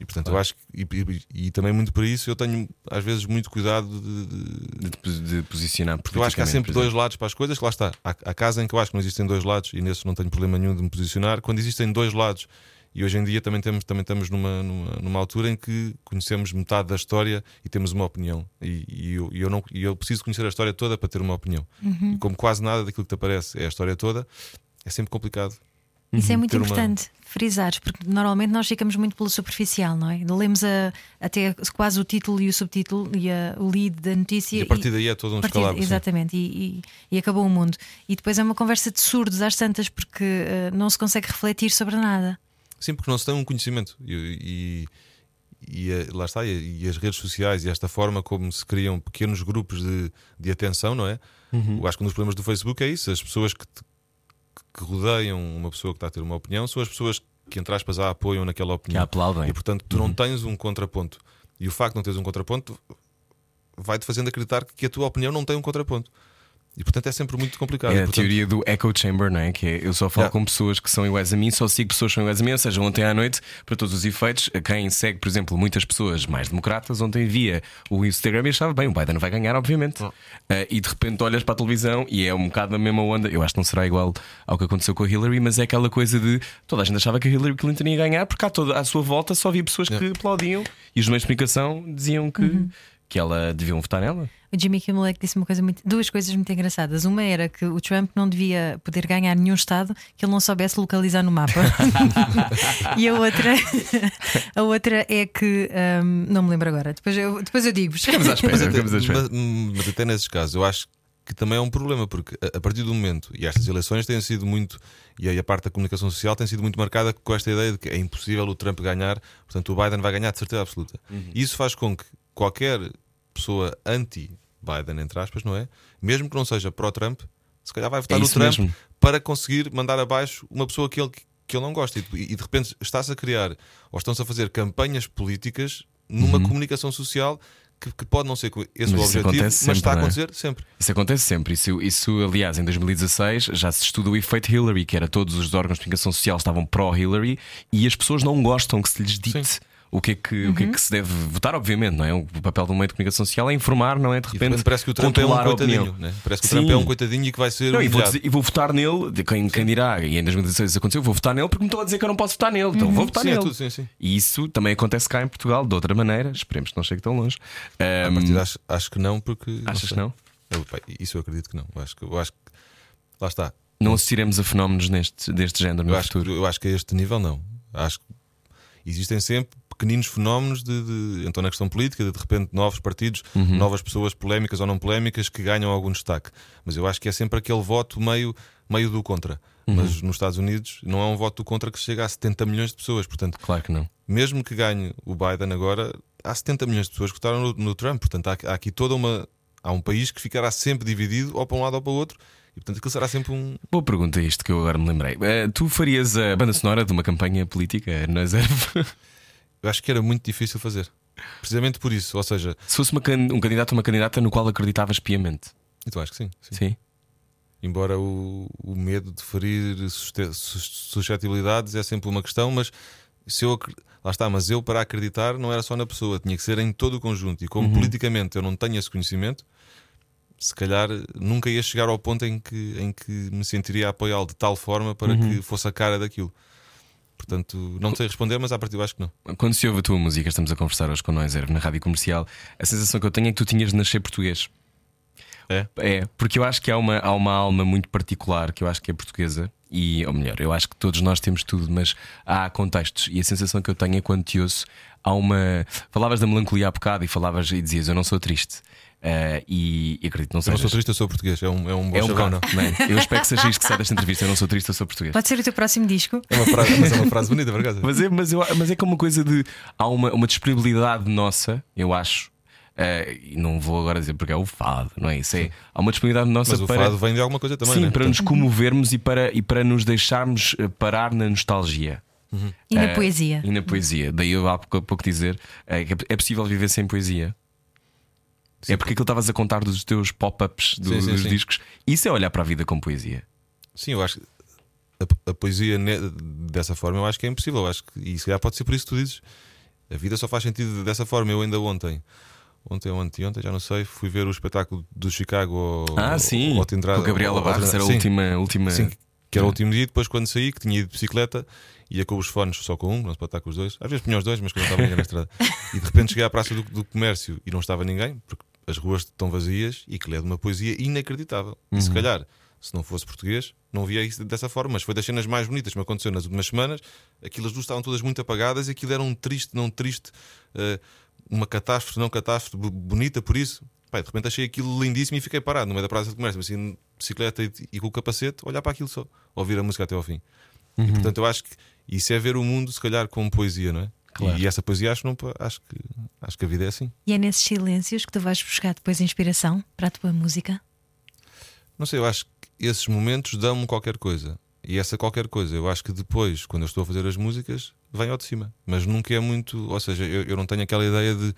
E portanto eu acho que e, e- e também muito por isso eu tenho às vezes muito cuidado de, de-
De, posicionar
porque eu acho que há sempre dois lados para as coisas, que lá está. Há, há casos em que eu acho que não existem dois lados e nesses não tenho problema nenhum de me posicionar. Quando existem dois lados, e hoje em dia também, temos, também estamos numa, numa, numa altura em que conhecemos metade da história e temos uma opinião. E, e eu, e eu não, e eu preciso conhecer a história toda para ter uma opinião.
Uhum.
E como quase nada daquilo que te aparece é a história toda, é sempre complicado.
Isso é muito
Ter uma-
importante frisares, porque normalmente nós ficamos muito pelo superficial, não é? Lemos a- até quase o título e o subtítulo e a- o lead da notícia.
E a partir daí é todo um
a partir-
escalabro.
Exatamente, e, e- e acabou o mundo. E depois é uma conversa de surdos às tantas, porque eh, não se consegue refletir sobre nada.
Sim, porque não se tem um conhecimento. E, e, e, eh, lá está, e, e as redes sociais e esta forma como se criam pequenos grupos de, de atenção, não é? Eu acho que um dos problemas do Facebook é isso: as pessoas que, te- que rodeiam uma pessoa que está a ter uma opinião são as pessoas que, entre aspas, a apoiam naquela
Que a
opinião.
aplaudem.
E portanto, tu não tens um contraponto. E o facto de não teres um contraponto vai-te fazendo acreditar que a tua opinião não tem um contraponto. E portanto é sempre muito complicado.
É a
portanto,
teoria do echo chamber, não é? Que é eu só falo
Yeah.
com pessoas que são iguais a mim, só sigo pessoas que são iguais a mim. Ou seja, ontem à noite, para todos os efeitos, quem segue, por exemplo, muitas pessoas mais democratas, ontem via o Instagram e achava bem, o Biden vai ganhar, obviamente. Ah, e de repente olhas para a televisão e é um bocado a mesma onda. Eu acho que não será igual ao que aconteceu com a Hillary, mas é aquela coisa de toda a gente achava que a Hillary Clinton ia ganhar, porque à, toda, à sua volta só havia pessoas que aplaudiam e os meios de comunicação diziam que, que ela deviam votar nela.
O Jimmy Kimmel disse uma coisa muito, duas coisas muito engraçadas. Uma era que o Trump não devia poder ganhar nenhum estado que ele não soubesse localizar no mapa. e a outra, a outra é que hum, não me lembro agora. Depois eu, depois eu digo-vos.
Ficamos à espera,
Mas até,
à espera.
mas- mas até nesses casos, eu acho que também é um problema, porque a, a partir do momento, e estas eleições têm sido muito, e aí a parte da comunicação social tem sido muito marcada com esta ideia de que é impossível o Trump ganhar, portanto o Biden vai ganhar de certeza absoluta. E isso faz com que qualquer pessoa anti-Biden, entre aspas, não é? Mesmo que não seja pró-Trump, se calhar vai votar no
isso
Trump
mesmo.
para conseguir mandar abaixo uma pessoa que ele, que ele não gosta. E, e de repente está-se a criar, ou estão-se a fazer campanhas políticas numa comunicação social que, que pode não ser esse
Uhum. Mas
o objetivo, mas
sempre,
está a
é?
acontecer sempre.
Isso acontece sempre. Isso, isso, aliás, em 2016 já se estuda o efeito Hillary, que era todos os órgãos de comunicação social estavam pró-Hillary e as pessoas não gostam que se lhes dite. O que é que, o que, é
Uhum.
que se deve votar, obviamente, não é? O papel do meio de comunicação social é informar, não é? De
de
repente,
repente parece que o Trump é um coitadinho. Né? Parece que
Sim.
o Trump é um coitadinho e que vai ser.
Não, e, vou dizer- e vou votar nele, de quem, quem dirá, e em 2016 isso aconteceu, vou votar nele porque me estão a dizer que eu não posso votar nele,
Uhum.
então vou votar
Sim, é
nele.
tudo, sim, sim.
E isso também acontece cá em Portugal, de outra maneira, esperemos que não chegue tão longe.
A
Ahm,
partir acho, acho que não, porque.
achas
sei.
que não?
Eu, isso eu acredito que não. Eu acho que, eu acho que lá está.
Não assistiremos a fenómenos neste, deste género no
Eu acho, que,
futuro.
eu acho que a este nível não. Acho que existem sempre pequeninos fenómenos de, de- então na questão política, de, de repente novos partidos,
Uhum.
novas pessoas polémicas ou não polémicas que ganham algum destaque. Mas eu acho que é sempre aquele voto meio, meio do contra.
Uhum.
Mas nos Estados Unidos não é um voto do contra que chega a 70 milhões de pessoas. Portanto,
Claro que não.
mesmo que ganhe o Biden agora, há 70 milhões de pessoas que votaram no, no Trump. Portanto, há, há aqui toda uma. Há um país que ficará sempre dividido, ou para um lado ou para o outro. E portanto, aquilo será sempre um.
Boa pergunta isto que eu agora me lembrei. Eh, tu farias a banda sonora de uma campanha política na Zerv?
Eu acho que era muito difícil fazer. Precisamente por isso. Ou seja,
Se fosse can- um candidato ou uma candidata no qual acreditavas piamente.
então acho que sim. sim.
Sim.
Embora o, o medo de ferir suste- suscetibilidades é sempre uma questão, mas se eu lá está, mas eu para acreditar não era só na pessoa, tinha que ser em todo o conjunto. E como
Uhum.
politicamente eu não tenho esse conhecimento, se calhar nunca ia chegar ao ponto em que, em que me sentiria a apoiá-lo de tal forma para
Uhum.
que fosse a cara daquilo. Portanto, não sei responder, mas à partida eu acho que não.
Quando se ouve a tua música, estamos a conversar hoje com nós, na rádio comercial, a sensação que eu tenho é que tu tinhas de nascer português.
É?
É, porque eu acho que há uma, há uma alma muito particular que eu acho que é portuguesa, e, ou melhor, eu acho que todos nós temos tudo, mas há contextos, e a sensação que eu tenho é quando te ouço, há uma. Falavas da melancolia há bocado e falavas e dizias eu não sou triste. Eh, e, e acredito, não
Eu não sou triste, eu sou português. É um, é um bom
É um
não
é? Eu espero que seja isto que sai desta entrevista. Eu não sou triste, eu sou português.
Pode ser o teu próximo disco.
É uma frase, mas é uma frase bonita, por acaso.
Mas é, mas, eu, mas é como uma coisa de. Há uma, uma disponibilidade nossa, eu acho. Eh, e não vou agora dizer porque é o fado, não é isso? É, há uma disponibilidade nossa
Mas o
para.
fado vem de alguma coisa também.
sim,
né?
para nos comovermos e para, e para nos deixarmos eh, parar na nostalgia.
E na
Eh,
poesia.
E na poesia. Daí eu há pouco, pouco dizer eh, que é possível viver sem poesia. é porque aquilo que estavas a contar dos teus pop-ups do-
Sim, sim,
dos
sim.
discos. Isso é olhar para a vida com poesia.
Sim, eu acho que a, a poesia ne- dessa forma eu acho que é impossível. Eu acho que, e se calhar pode ser por isso que tu dizes. A vida só faz sentido dessa forma. Eu ainda ontem, ontem ou anteontem, já não sei, fui ver o espetáculo do Chicago ao,
Ah, sim.
ao Tindrada-
com Gabriela
ao- ao
Barros era a última. última...
Sim, que era o último dia. Depois, quando saí, que tinha ido de bicicleta, ia com os fones só com um, não se pode estar com os dois. Às vezes punha os dois, mas quando estava ninguém na estrada. E de repente cheguei à Praça do, do Comércio e não estava ninguém, porque as ruas estão vazias e que lê de uma poesia inacreditável. E se calhar, se não fosse português, não via isso dessa forma, mas foi das cenas mais bonitas que me aconteceu nas últimas semanas. Aquelas luzes estavam todas muito apagadas e aquilo era um triste, não triste, eh, uma catástrofe, não catástrofe, bonita por isso. Pai, de repente achei aquilo lindíssimo e fiquei parado no meio da praça de comércio, assim, de bicicleta e, e com o capacete, olhar para aquilo só, ouvir a música até ao fim. E portanto eu acho que isso é ver o mundo, se calhar, como poesia, não é?
Claro.
E essa poesia acho, não, acho, que, acho que a vida é assim.
E é nesses silêncios que tu vais buscar depois inspiração para a tua música.
Não sei, eu acho que esses momentos dão-me qualquer coisa. E essa qualquer coisa, eu acho que depois, quando eu estou a fazer as músicas, vem ao de cima. Mas nunca é muito. Ou seja, eu, eu não tenho aquela ideia de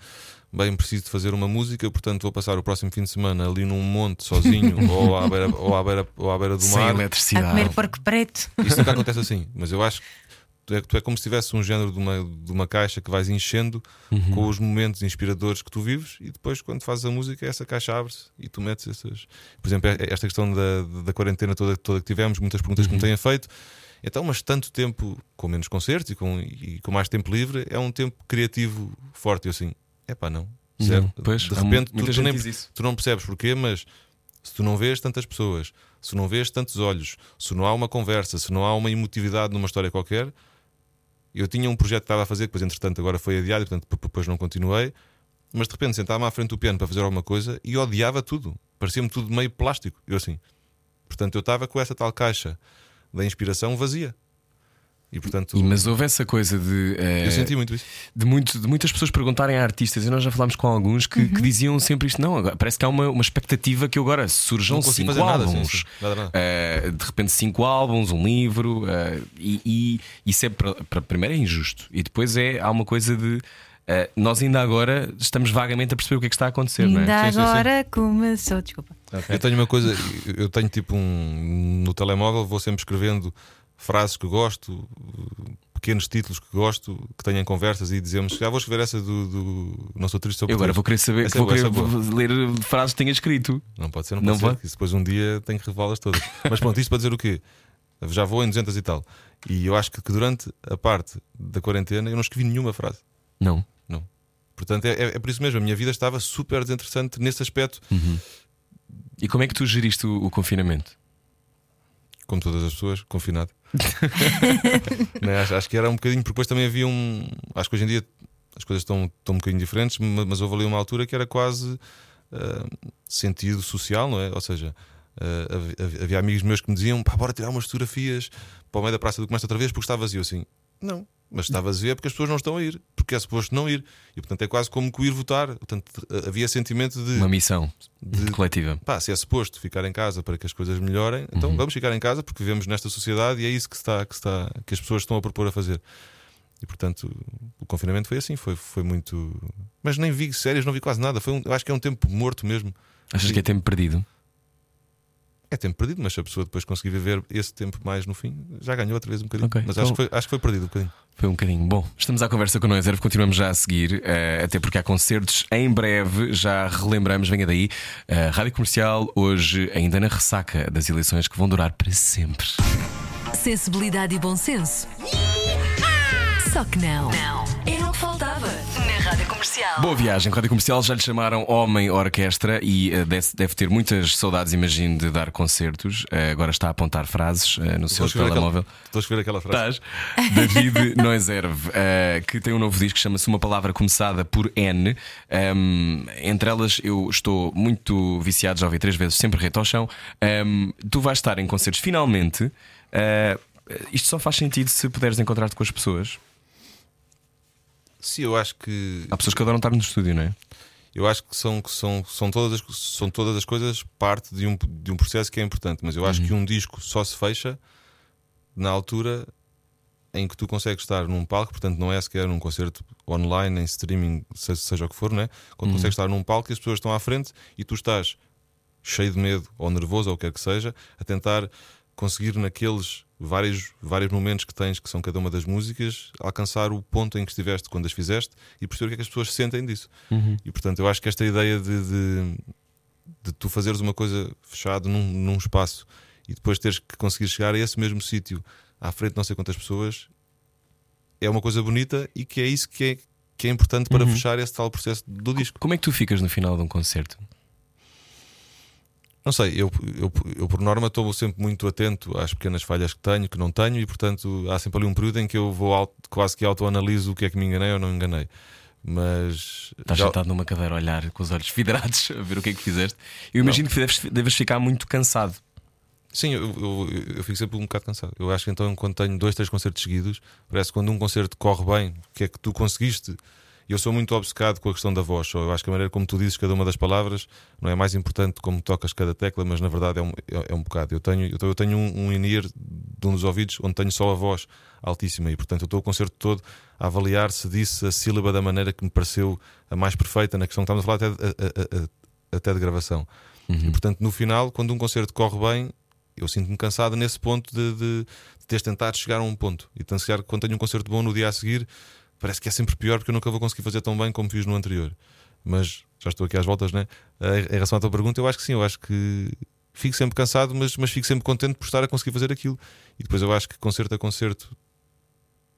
bem, preciso de fazer uma música, portanto vou passar o próximo fim de semana ali num monte sozinho ou, à beira, ou, à beira, ou à beira do
Sem
mar.
A
eletricidade.
comer porco preto.
Isso nunca acontece assim, mas eu acho que tu é, tu é como se tivesse um género de uma, de uma caixa que vais enchendo com os momentos inspiradores que tu vives e depois, quando fazes a música, essa caixa abre-se e tu metes essas. Por exemplo, é- esta questão da, da quarentena toda, toda que tivemos, muitas perguntas que me têm feito. Então, mas tanto tempo com menos concertos e com, e com mais tempo livre é um tempo criativo forte. Eu assim, é pá, não.
Não, pois,
de repente, tu, tu nem, tu não percebes porquê, mas se tu não vês tantas pessoas, se não vês tantos olhos, se não há uma conversa, se não há uma emotividade numa história qualquer. Eu tinha um projeto que estava a fazer, que depois, entretanto, agora foi adiado, e, portanto, depois não continuei. Mas de repente sentava-me à frente do piano para fazer alguma coisa e odiava tudo. Parecia-me tudo meio plástico. Eu assim. Portanto, eu estava com essa tal caixa da inspiração vazia. E portanto,
E, mas houve essa coisa de. eh,
eu senti muito isso.
de, muito, de muitas pessoas perguntarem a artistas, e nós já falámos com alguns que, que diziam sempre isto: não, agora, parece que há uma, uma expectativa que agora surjam cinco
fazer nada, sim,
álbuns.
Nada, nada.
Eh, de repente, cinco álbuns, um livro, eh, e, e isso é para, para primeiro é injusto, e depois é há uma coisa de. nós ainda agora estamos vagamente a perceber o que é que está a acontecer, não é?
Ainda
Sim, sim, sim.
agora começou. Desculpa.
Eu tenho uma coisa, eu- tenho tipo um. No telemóvel vou sempre escrevendo frases que gosto, pequenos títulos que gosto, que tenho em conversas e dizemos já vou escrever essa do, do Não Sou Triste sobre
Eu agora
Três."
vou querer saber,
Essa é
vou
boa,
querer
é boa.
vou ler frases que tenha escrito.
Não pode ser, não
Não
pode ser.
pode?
isso depois um dia tenho que revelá-las todas. Mas pronto, isto para dizer o quê? Já vou em 200 e tal. E eu acho que, que durante a parte da quarentena eu não escrevi nenhuma frase.
Não.
Portanto, é, é- é por isso mesmo. A minha vida estava super desinteressante nesse aspecto,
E como é que tu geriste o, o confinamento?
como todas as pessoas, confinado. Né, acho, acho que era um bocadinho, porque depois também havia um. Acho que hoje em dia as coisas estão, estão um bocadinho diferentes, ma- mas houve ali uma altura que era quase ah, sentido social, não é? Ou seja, hav- havia amigos meus que me diziam: pá, bora tirar umas fotografias para o meio da Praça do Comércio outra vez porque está vazio assim. Não, mas está vazio é porque as pessoas não estão a ir, porque é suposto não ir. E portanto é quase como que ir votar. Portanto, havia sentimento de.
Uma missão
de
coletiva.
pá, se é suposto ficar em casa para que as coisas melhorem, então
Uhum.
vamos ficar em casa porque vivemos nesta sociedade e é isso que, está, que, está, que as pessoas estão a propor a fazer. E portanto, o confinamento foi assim, foi, foi muito. Mas nem vi séries, não vi quase nada. Foi um- eu acho que é um tempo morto mesmo.
Achas que é tempo perdido?
É tempo perdido, mas se a pessoa depois conseguir viver esse tempo mais no fim, já ganhou outra vez um bocadinho.
Ok,
Mas
então-
acho, que foi, acho que foi perdido um bocadinho.
Foi um bocadinho. Bom, estamos à conversa com o Noise continuamos já a seguir, eh, até porque há concertos em breve, já relembramos, venha daí. Eh, Rádio Comercial, hoje ainda na ressaca das eleições que vão durar para sempre.
Sensibilidade e bom senso. Só que não. Não. Era o que faltava na Rádio Comercial.
Boa viagem, Rádio Comercial já lhe chamaram Homem Orquestra e eh, deve, deve ter muitas saudades, imagino, de dar concertos. Eh, agora está a apontar frases eh, no seu telemóvel.
aquela- Estou a escrever aquela frase.
Estás? David Noiserve, que tem um novo disco que chama-se Uma Palavra Começada por N. Um, entre elas, eu estou muito viciado, já ouvi três vezes, sempre reto ao chão. Um, tu vais estar em concertos finalmente. Isto só faz sentido se puderes encontrar-te com as pessoas.
Sim, eu acho que.
Há pessoas que adoram estar no estúdio, não é?
Eu acho que são, que são, são, todas, as, são todas as coisas parte de um, de um processo que é importante, mas eu acho que um disco só se fecha na altura em que tu consegues estar num palco, portanto, não é sequer num concerto online, em streaming, seja, seja o que for, né? quando consegues estar num palco e as pessoas estão à frente e tu estás cheio de medo ou nervoso ou o que quer que seja, a tentar conseguir naqueles vários, vários momentos que tens, que são cada uma das músicas, alcançar o ponto em que estiveste quando as fizeste e perceber o que é que as pessoas sentem disso. E portanto, eu acho que esta ideia de, de, de tu fazeres uma coisa fechado num, num espaço e depois teres que conseguir chegar a esse mesmo sítio à frente de não sei quantas pessoas é uma coisa bonita e que é isso que é, que é importante para fechar esse tal processo do disco.
Como é que tu ficas no final de um concerto?
Não sei, eu, eu, eu por norma estou sempre muito atento às pequenas falhas que tenho, que não tenho, e portanto há sempre ali um período em que eu vou auto- quase que autoanaliso o que é que me enganei ou não enganei. Mas
Estás
já-
sentado numa cadeira a olhar com os olhos vidrados a ver o que é que fizeste. Eu imagino que deves, deves ficar muito cansado.
Sim, eu, eu, eu fico sempre um bocado cansado. Eu acho que então, quando tenho dois, três concertos seguidos, parece que quando um concerto corre bem, o que é que tu conseguiste. Eu sou muito obcecado com a questão da voz. Eu acho que a maneira como tu dizes cada uma das palavras não é mais importante como tocas cada tecla, mas na verdade é um, é, é um bocado. Eu tenho, eu, tenho um, um in-ear de um dos ouvidos onde tenho só a voz altíssima e, portanto, eu estou o concerto todo a avaliar se disse a sílaba da maneira que me pareceu a mais perfeita na questão que estamos a falar até de, a- a- a- até de gravação. E, portanto, no final, quando um concerto corre bem, eu sinto-me cansado nesse ponto de, de, de teres tentado chegar a um ponto. E tanto se calhar, quando tenho um concerto bom no dia a seguir, parece que é sempre pior porque eu nunca vou conseguir fazer tão bem como fiz no anterior. Mas já estou aqui às voltas, né? Eh, Em relação à tua pergunta, eu acho que sim, eu acho que fico sempre cansado, mas, mas fico sempre contente por estar a conseguir fazer aquilo. E depois eu acho que concerto a concerto,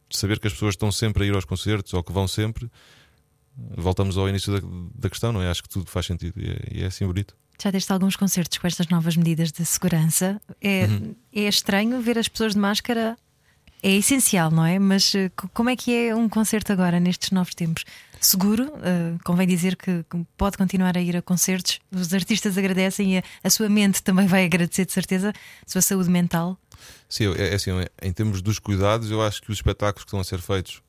saber que as pessoas estão sempre a ir aos concertos ou que vão sempre, voltamos ao início da, da questão, não é? Acho que tudo faz sentido e é, e é assim bonito.
Já deste alguns concertos com estas novas medidas de segurança. É, é estranho ver as pessoas de máscara. É essencial, não é? Mas eh, co- como é que é um concerto agora, nestes novos tempos? Seguro, eh, convém dizer que pode continuar a ir a concertos. Os artistas agradecem e a, a sua mente também vai agradecer, de certeza, a sua saúde mental.
Sim, é, é assim, em termos dos cuidados, eu acho que os espetáculos que estão a ser feitos,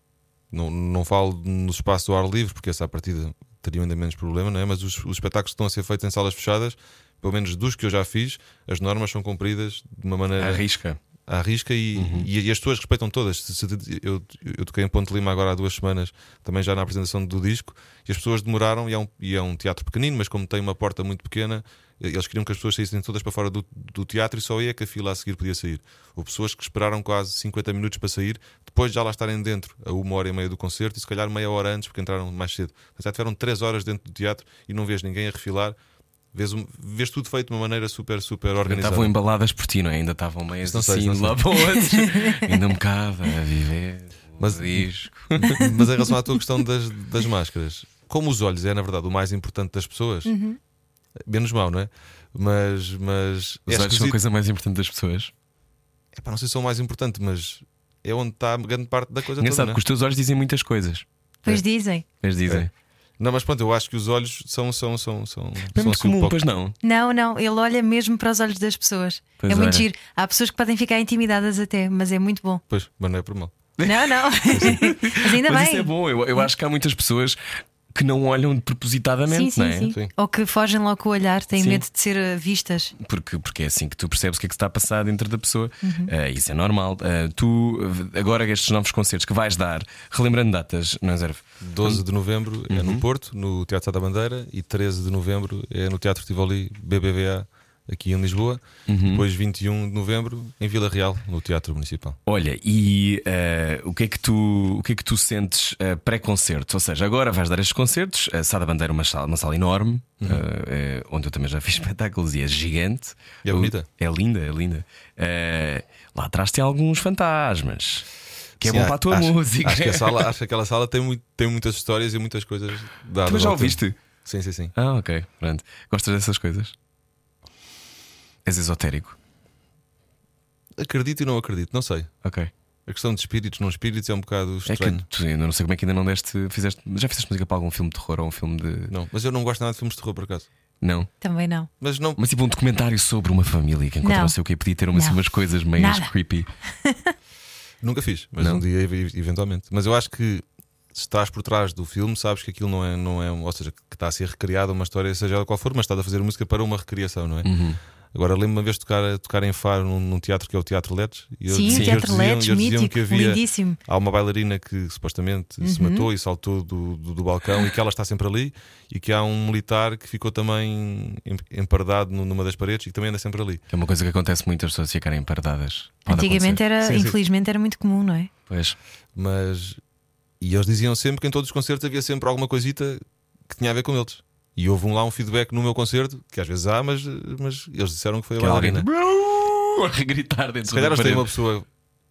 não, não falo no espaço do ar livre, porque essa à partida teria ainda menos problema, não é? mas os, os espetáculos que estão a ser feitos em salas fechadas, pelo menos dos que eu já fiz, as normas são cumpridas de uma maneira
Arrisca.
À risca e,
Uhum.
e, as pessoas respeitam todas. Eu, eu toquei em Ponte Lima agora há duas semanas, também já na apresentação do disco, e as pessoas demoraram, e é um, e é um teatro pequenino, mas como tem uma porta muito pequena, eles queriam que as pessoas saíssem todas para fora do, do teatro e só é que a fila a seguir podia sair. Houve pessoas que esperaram quase 50 minutos para sair, depois de já lá estarem dentro a uma hora e meia do concerto e se calhar meia hora antes, porque entraram mais cedo. Mas já tiveram três horas dentro do teatro e não vês ninguém a refilar. Vês, um- vês tudo feito de uma maneira super, super organizada.
Estavam embaladas por ti, não é? Ainda estavam meio
Isso não sei,
assim de
não
lá para. Ainda um bocado a viver.
Mas-
disco.
Mas em relação à tua questão das, das máscaras, como os olhos é, na verdade, o mais importante das pessoas, menos mal, não é? Mas, mas
Os
é
olhos são a coisa mais importante das pessoas.
Epá, não sei se são o mais importante, mas é onde está grande parte da coisa
Engraçado
toda.
que os teus olhos dizem muitas coisas.
Pois
É.
dizem.
Eles dizem.
É. Não, mas pronto, eu acho que os olhos são são são são,
Não é
são
muito
assim um
comum,
pouco-
pois não.
Não, não, ele olha mesmo para os olhos das pessoas.
Pois
é muito
olha.
giro. Há pessoas que podem ficar intimidadas até, mas é muito bom.
Pois, mas não é por mal.
Não, não. mas ainda
Mas
bem.
isso é bom. Eu, eu acho que há muitas pessoas que não olham propositadamente,
Sim,
não é?
sim,
Sim.
Ou que fogem logo com o olhar, têm
Sim.
medo de ser uh, vistas.
Porque, porque é assim que tu percebes o que é que se está a passar dentro da pessoa.
Uhum.
Ah, isso é normal. Ah, tu, agora, estes novos concertos que vais dar, relembrando datas, não é, Zé?
12 de novembro é
Uhum.
no Porto, no Teatro da Bandeira, e 13 de novembro é no Teatro Tivoli BBVA, aqui em Lisboa.
Uhum.
Depois, 21 de novembro, em Vila Real, no Teatro Municipal.
Olha, e ah, o, que é que tu, o que é que tu sentes ah, pré-concerto? Ou seja, agora vais dar estes concertos, a Sá da Bandeira é uma sala, uma sala enorme,
Uhum.
é, onde eu também já fiz espetáculos e é gigante.
E é bonita.
É linda, é linda. Lá atrás tem alguns fantasmas. Que é
Sim,
bom para a tua
acho,
música.
Acho que, sala, acho que aquela sala tem, muito, tem muitas histórias e muitas coisas dadas.
Tu já ouviste?
Sim, sim, sim.
Ah, ok. Pronto. Gostas dessas coisas? És esotérico.
Acredito e não acredito, não sei.
Ok.
A questão de espíritos, não espíritos é um bocado
É
estranho.
que tu, eu não sei como é que ainda não deste. Fizeste, já fizeste música para algum filme de terror ou um filme de.
Não, mas eu não gosto nada de filmes de terror, por acaso.
Não.
Também não.
Mas não.
Mas tipo um documentário sobre uma família que encontra
Não.
sei o que podia ter umas, umas coisas meio
Nada.
creepy.
Nunca fiz, mas
Não?
um dia ev- eventualmente. Mas eu acho que se estás por trás do filme, sabes que aquilo não é, não é ou seja, que está a ser recriada uma história, seja ela qual for, mas estás a fazer música para uma recriação, não é?
Uhum.
Agora lembro-me uma vez de tocar, tocar em Faro num, num teatro que é o Teatro Letes. E
Sim,
eles-
o Teatro
diziam-
Letes,
eles
mítico,
que havia,
lindíssimo.
Há uma bailarina que supostamente se
Uhum.
matou e saltou do, do, do balcão e que ela está sempre ali, e que há um militar que ficou também em- empardado nu- numa das paredes e que também anda sempre ali.
É uma coisa que acontece muito as pessoas ficarem pardadas. Pode
Antigamente
acontecer.
era,
Sim, sim.
infelizmente, era muito comum, não é?
Pois.
Mas. E eles diziam sempre que em todos os concertos havia sempre alguma coisita que tinha a ver com eles. E houve um lá um feedback no meu concerto, que às vezes há, mas, mas eles disseram que foi a
Que é alguém
bailarina.
a gritar dentro
Se calhar eles têm uma pessoa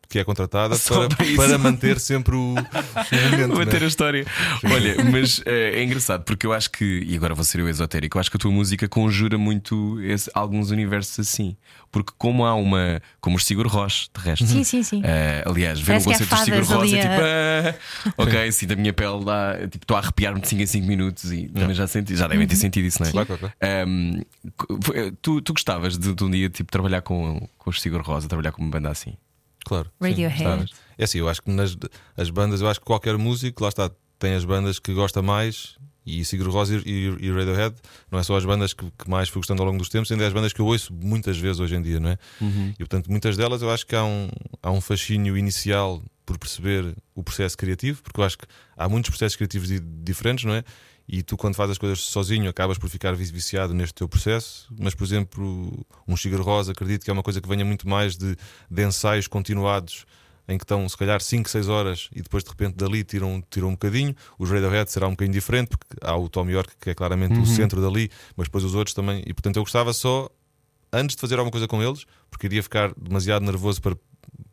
que é contratada para,
para
manter sempre o, o momento.
Manter
né?
a história. Olha, mas eh, é, engraçado porque eu acho que, e agora vou ser eu esotérico, eu acho que a tua música conjura muito esse- alguns universos assim. Porque, como há uma. Como os Sigur Rós, de resto.
Sim, sim, sim.
Eh, aliás, ver um
que há
concerto dos Sigur Rós é tipo. ah, ok, sim, da minha pele lá. Tipo, estou a arrepiar-me de 5 em 5 minutos e também já senti, já devem ter sentido isso, não é?
Claro, claro,
co- tu, tu gostavas de, de um dia tipo, trabalhar com, com os Sigur Rós, a trabalhar com uma banda assim?
Claro. sim,
Radiohead.
gostavas. É assim, eu acho que nas as bandas, eu acho que qualquer músico, lá está, tem as bandas que gosta mais. E Sigur Rós e, e- e Radiohead não é só as bandas que, que mais fui gostando ao longo dos tempos, ainda é as bandas que eu ouço muitas vezes hoje em dia, não é? E portanto, muitas delas eu acho que há um, há um fascínio inicial por perceber o processo criativo, porque eu acho que há muitos processos criativos di- diferentes, não é? E tu, quando fazes as coisas sozinho, acabas por ficar vi- viciado neste teu processo. Mas, por exemplo, um Sigur Rós, acredito que é uma coisa que venha muito mais de, de ensaios continuados em que estão se calhar 5, 6 horas e depois de repente dali tiram, tiram um bocadinho. Os Radiohead será um bocadinho diferente, porque há o Tom York que é claramente o centro dali, mas depois os outros também. E portanto eu gostava só, antes de fazer alguma coisa com eles, porque iria ficar demasiado nervoso para,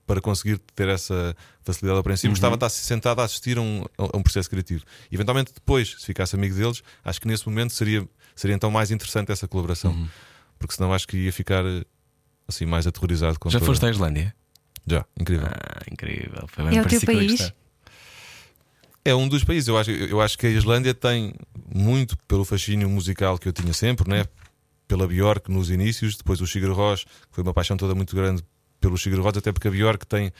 para conseguir ter essa facilidade ao princípio, gostava de estar sentado a assistir a um, a um processo criativo. Eventualmente depois, se ficasse amigo deles, acho que nesse momento seria, seria então mais interessante essa colaboração, porque senão acho que ia ficar assim mais aterrorizado com
Já
toda-
foste à Islândia?
Já, incrível.
Ah, incrível. Foi bem
É o teu país?
É um dos países. Eu acho, eu acho que a Islândia tem muito pelo fascínio musical que eu tinha sempre, né? pela Björk nos inícios, depois o Sigur Rós, que foi uma paixão toda muito grande pelo Sigur Rós, até porque a Björk tem,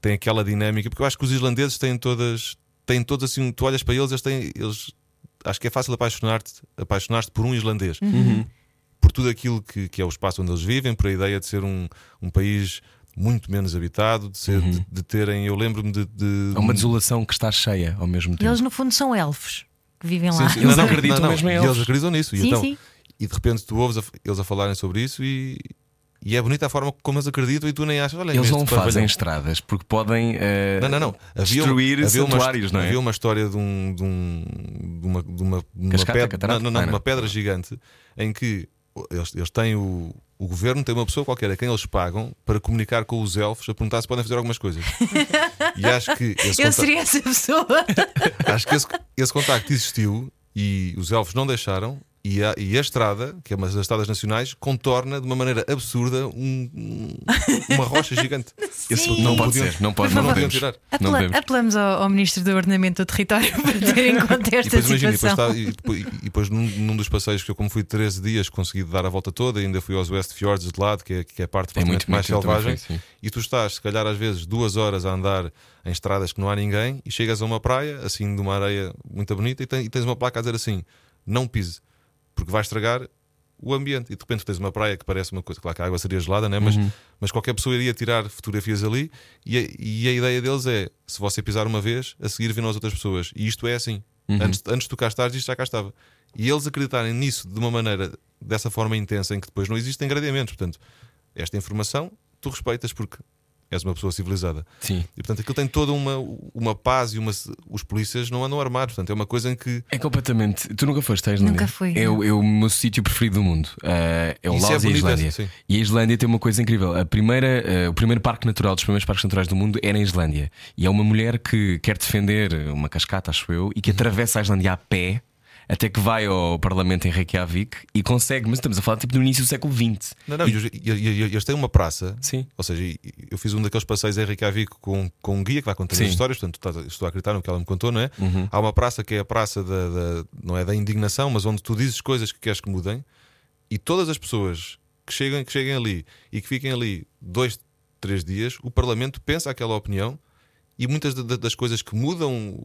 tem aquela dinâmica. Porque eu acho que os islandeses têm todas, têm todos assim, tu olhas para eles, eles têm. Eles, acho que é fácil apaixonar-te apaixonar por um islandês.
Uhum.
Por tudo aquilo que, que é o espaço onde eles vivem, por a ideia de ser um, um país muito menos habitado, de, ser, de, de terem. Eu lembro-me de. de
É uma desolação que está cheia ao mesmo
E
tempo.
eles, no fundo, são elfos que vivem
Sim,
lá.
sim.
Eles
Não, não,
acreditam
não, não.
mesmo em
E
elfos.
eles acreditam nisso.
Sim,
e, então,
sim.
e de repente tu ouves a- eles a falarem sobre isso e, e é bonita a forma como eles acreditam e tu nem achas. Olha,
Eles não fazem estradas porque podem eh,
Não, não, não. Havia,
destruir
havia uma,
santuários, não é?
havia uma história de, um, de, um, de uma, de uma, uma
Cascata,
pedra,
catarata?
não, não, não,
Ah, não.
uma pedra gigante em que eles, eles têm o, o governo tem uma pessoa qualquer a quem eles pagam para comunicar com os elfos a perguntar se podem fazer algumas coisas. e acho que esse
Eu seria essa pessoa.
Acho que esse, esse contacto existiu e os elfos não deixaram. E a, e a estrada, que é uma das estradas nacionais, contorna de uma maneira absurda um- um- uma rocha gigante.
Esse não pode
podiam-
ser, não pode, não
favor.
podemos.
tirar.
Não
Apela-
devemos.
apelamos ao, ao Ministro do Ordenamento do Território para ter em conta
E
esta
depois imagina, e depois,
situação.
está- e depois, e depois num, num dos passeios que eu, como fui 13 dias, consegui dar a volta toda, ainda fui aos West Fjords de lado, que é, que é a parte
É muito
mais
também
selvagem.
fui.
E tu estás, se calhar, às vezes, duas horas a andar em estradas que não há ninguém e chegas a uma praia, assim, de uma areia muito bonita, e, tem- e tens uma placa a dizer assim: não pise, porque vai estragar o ambiente. E de repente tens uma praia que parece uma coisa, claro que a água seria gelada, né? mas,
Uhum.
mas qualquer pessoa iria tirar fotografias ali. E a, e a ideia deles é: se você pisar uma vez, a seguir viram as outras pessoas. E isto é assim.
Uhum.
Antes, antes de tu cá estares, isto já cá estava. E eles acreditarem nisso de uma maneira, dessa forma intensa, em que depois não existem gradeamentos. Portanto, esta informação tu respeitas porque és uma pessoa civilizada.
Sim.
E portanto aquilo tem toda uma, uma paz e uma. Os polícias não andam armados. Portanto, é uma coisa em que.
É completamente. Tu nunca foste à Islândia?
Nunca fui,
É, o, é o meu sítio preferido do mundo. Eh, é o
Isso é
Laos e a Islândia.
sim.
E a Islândia tem uma coisa incrível. A primeira, eh, o primeiro parque natural dos primeiros parques naturais do mundo é na Islândia. E é uma mulher que quer defender uma cascata, acho eu, e que atravessa a Islândia a pé. Até que vai ao Parlamento em Reykjavik e consegue, mas estamos a falar tipo do início do século XX.
Não, não, e, eles têm uma praça.
Sim.
Ou seja, eu fiz um daqueles passeios em Reykjavik com, com um guia que vai contando
Sim.
as histórias, portanto, estou a acreditar no que ela me contou, não é? Há uma praça que é a praça da, da- não é da indignação, mas onde tu dizes coisas que queres que mudem, e todas as pessoas que cheguem, que cheguem ali e que fiquem ali dois, três dias, o Parlamento pensa aquela opinião. E muitas da- da- das coisas que mudam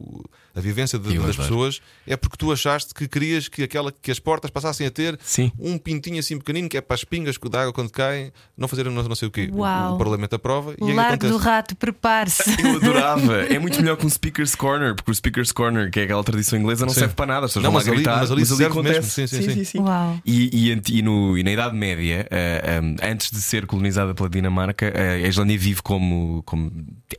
a vivência de- das pessoas é porque tu achaste que querias que, aquela, que as portas passassem a ter
Sim.
um pintinho assim pequenino que é para as pingas da água quando caem, não fazer não, não sei o quê. O-
Uau.
O, Parlamento aprova e
O
é que
Largo do Rato, prepare-se.
Eu adorava. É muito melhor que um Speaker's Corner, porque o Speaker's Corner, que é aquela tradição inglesa, não
Sim.
serve para nada.
Não,
vão lá
mas ali-
gritar,
mas ali serve
acontece.
mesmo. Sim, sim, sim.
Uau.
E, e, e no- e na Idade Média, eh, um, antes de ser colonizada pela Dinamarca, eh, a Islândia vive como, como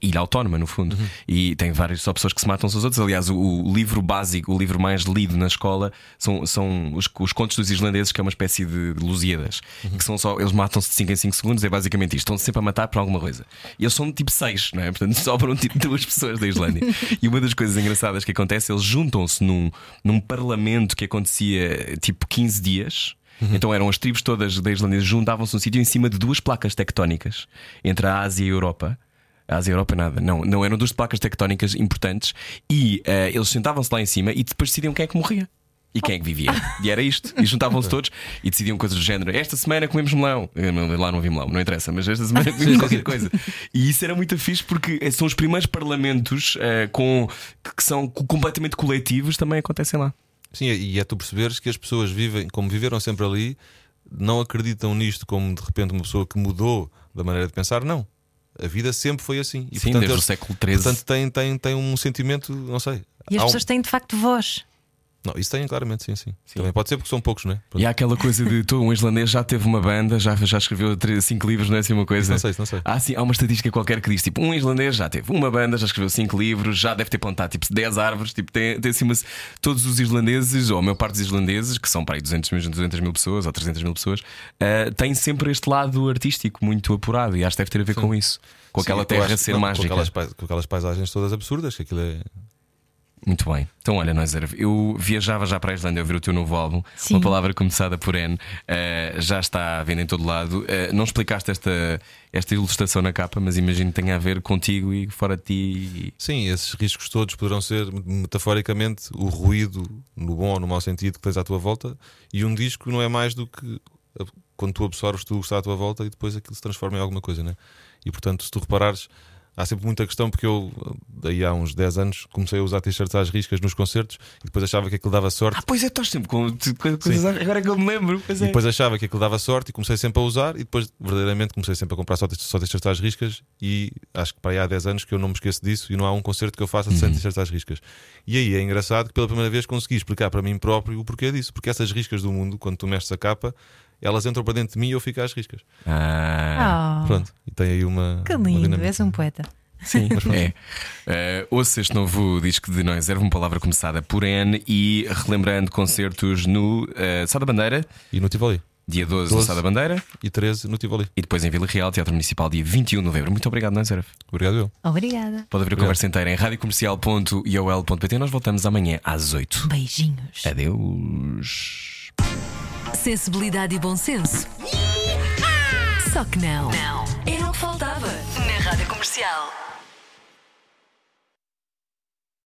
ilha autónoma, no fundo.
Uhum.
E tem várias só pessoas que se matam uns aos outros. Aliás, o, o livro básico, o livro mais lido na escola, são, são os, os contos dos islandeses, que é uma espécie de, Lusíadas.
Uhum.
Que são só, eles matam-se de 5 em 5 segundos, é basicamente isto. Estão sempre a matar por alguma coisa. E eles são tipo 6, não é? Portanto, sobram tipo duas pessoas da Islândia. e uma das coisas engraçadas que acontece, eles juntam-se num, num parlamento que acontecia tipo 15 dias. Então eram as tribos todas da Islândia juntavam-se num sítio em cima de duas placas tectónicas entre a Ásia e a Europa. A Ásia e a Europa nada, não, não eram duas placas tectónicas importantes e eh, eles sentavam-se lá em cima e depois decidiam quem é que morria. E quem é que vivia? E era isto. E juntavam-se todos e decidiam coisas do género. Esta semana comemos melão. Lá não vi melão, não interessa, mas esta semana comemos qualquer coisa. E isso era muito fixe porque eh, são os primeiros parlamentos eh, com, que são co- completamente coletivos também acontecem lá.
Sim, e é tu perceberes que as pessoas vivem, como viveram sempre ali, não acreditam nisto como de repente uma pessoa que mudou da maneira de pensar, não. A vida sempre foi assim. E,
Sim,
portanto,
desde o
eles-
século XIII.
Portanto, tem, tem, tem um sentimento, não sei.
E as
um-
pessoas têm de facto voz.
Não, isso tem claramente, sim, sim, Também pode ser porque são poucos, não é? Pronto.
E há aquela coisa de tu, um islandês já teve uma banda, já, já escreveu três, cinco livros, não é assim uma coisa?
Não sei, não sei.
Há, sim, há uma estatística qualquer que diz tipo: um islandês já teve uma banda, já escreveu cinco livros, já deve ter plantado tipo 10 árvores. Tipo, tem, tem assim uma, todos os islandeses, ou a maior parte dos islandeses, que são para aí 200 mil, 200 mil pessoas ou 300 mil pessoas, eh, têm sempre este lado artístico muito apurado e acho que deve ter a ver com isso, com
Sim,
aquela terra
acho-
ser
não,
mágica.
Com aquelas, com aquelas paisagens todas absurdas, que aquilo é.
Muito bem. Então, olha, nós era- eu viajava já para a Islândia a ouvir o teu novo álbum,
Sim.
uma palavra começada por N, eh, já está à venda em todo lado. Eh, não explicaste esta, esta ilustração na capa, mas imagino que tenha a ver contigo e fora de ti.
Sim, esses riscos todos poderão ser, metaforicamente, o ruído, no bom ou no mau sentido, que tens à tua volta. E um disco não é mais do que a- quando tu absorves tudo o que está à tua volta e depois aquilo se transforma em alguma coisa, né? E portanto, se tu reparares, há sempre muita questão porque eu, daí há uns 10 anos, comecei a usar t-shirts às riscas nos concertos e depois achava que aquilo dava sorte.
Ah, pois é, estás sempre com coisas. Agora é que eu me lembro. Pois
E
é.
depois achava que aquilo dava sorte e comecei sempre a usar, e depois, verdadeiramente, comecei sempre a comprar só, só t-shirts às riscas. E acho que para aí há 10 anos que eu não me esqueço disso. E não há um concerto que eu faça sem t-shirts às riscas. E aí é engraçado que pela primeira vez consegui explicar para mim próprio o porquê disso. Porque essas riscas do mundo, quando tu mexes a capa, elas entram para dentro de mim e eu fico às riscas.
Ah,
Oh,
Pronto, e tem aí uma.
que
uma
lindo,
dinâmica.
és um poeta.
sim, é. Eh, ouça este novo disco de Nós Erva, uma palavra começada por N e relembrando concertos no uh, Sá da Bandeira,
E no Tivoli.
dia 12, no
12.
Sá da Bandeira,
E 13 no Tivoli.
e depois em Vila Real, Teatro Municipal, dia 21 de novembro. Muito obrigado, Nós Erva.
Obrigado, eu.
Obrigada.
Pode haver a conversa inteira em radiocomercial.iol.pt. Nós voltamos amanhã às 8.
Beijinhos.
Adeus.
Sensibilidade e bom senso. Só que não. Não. Era o que faltava na Rádio Comercial.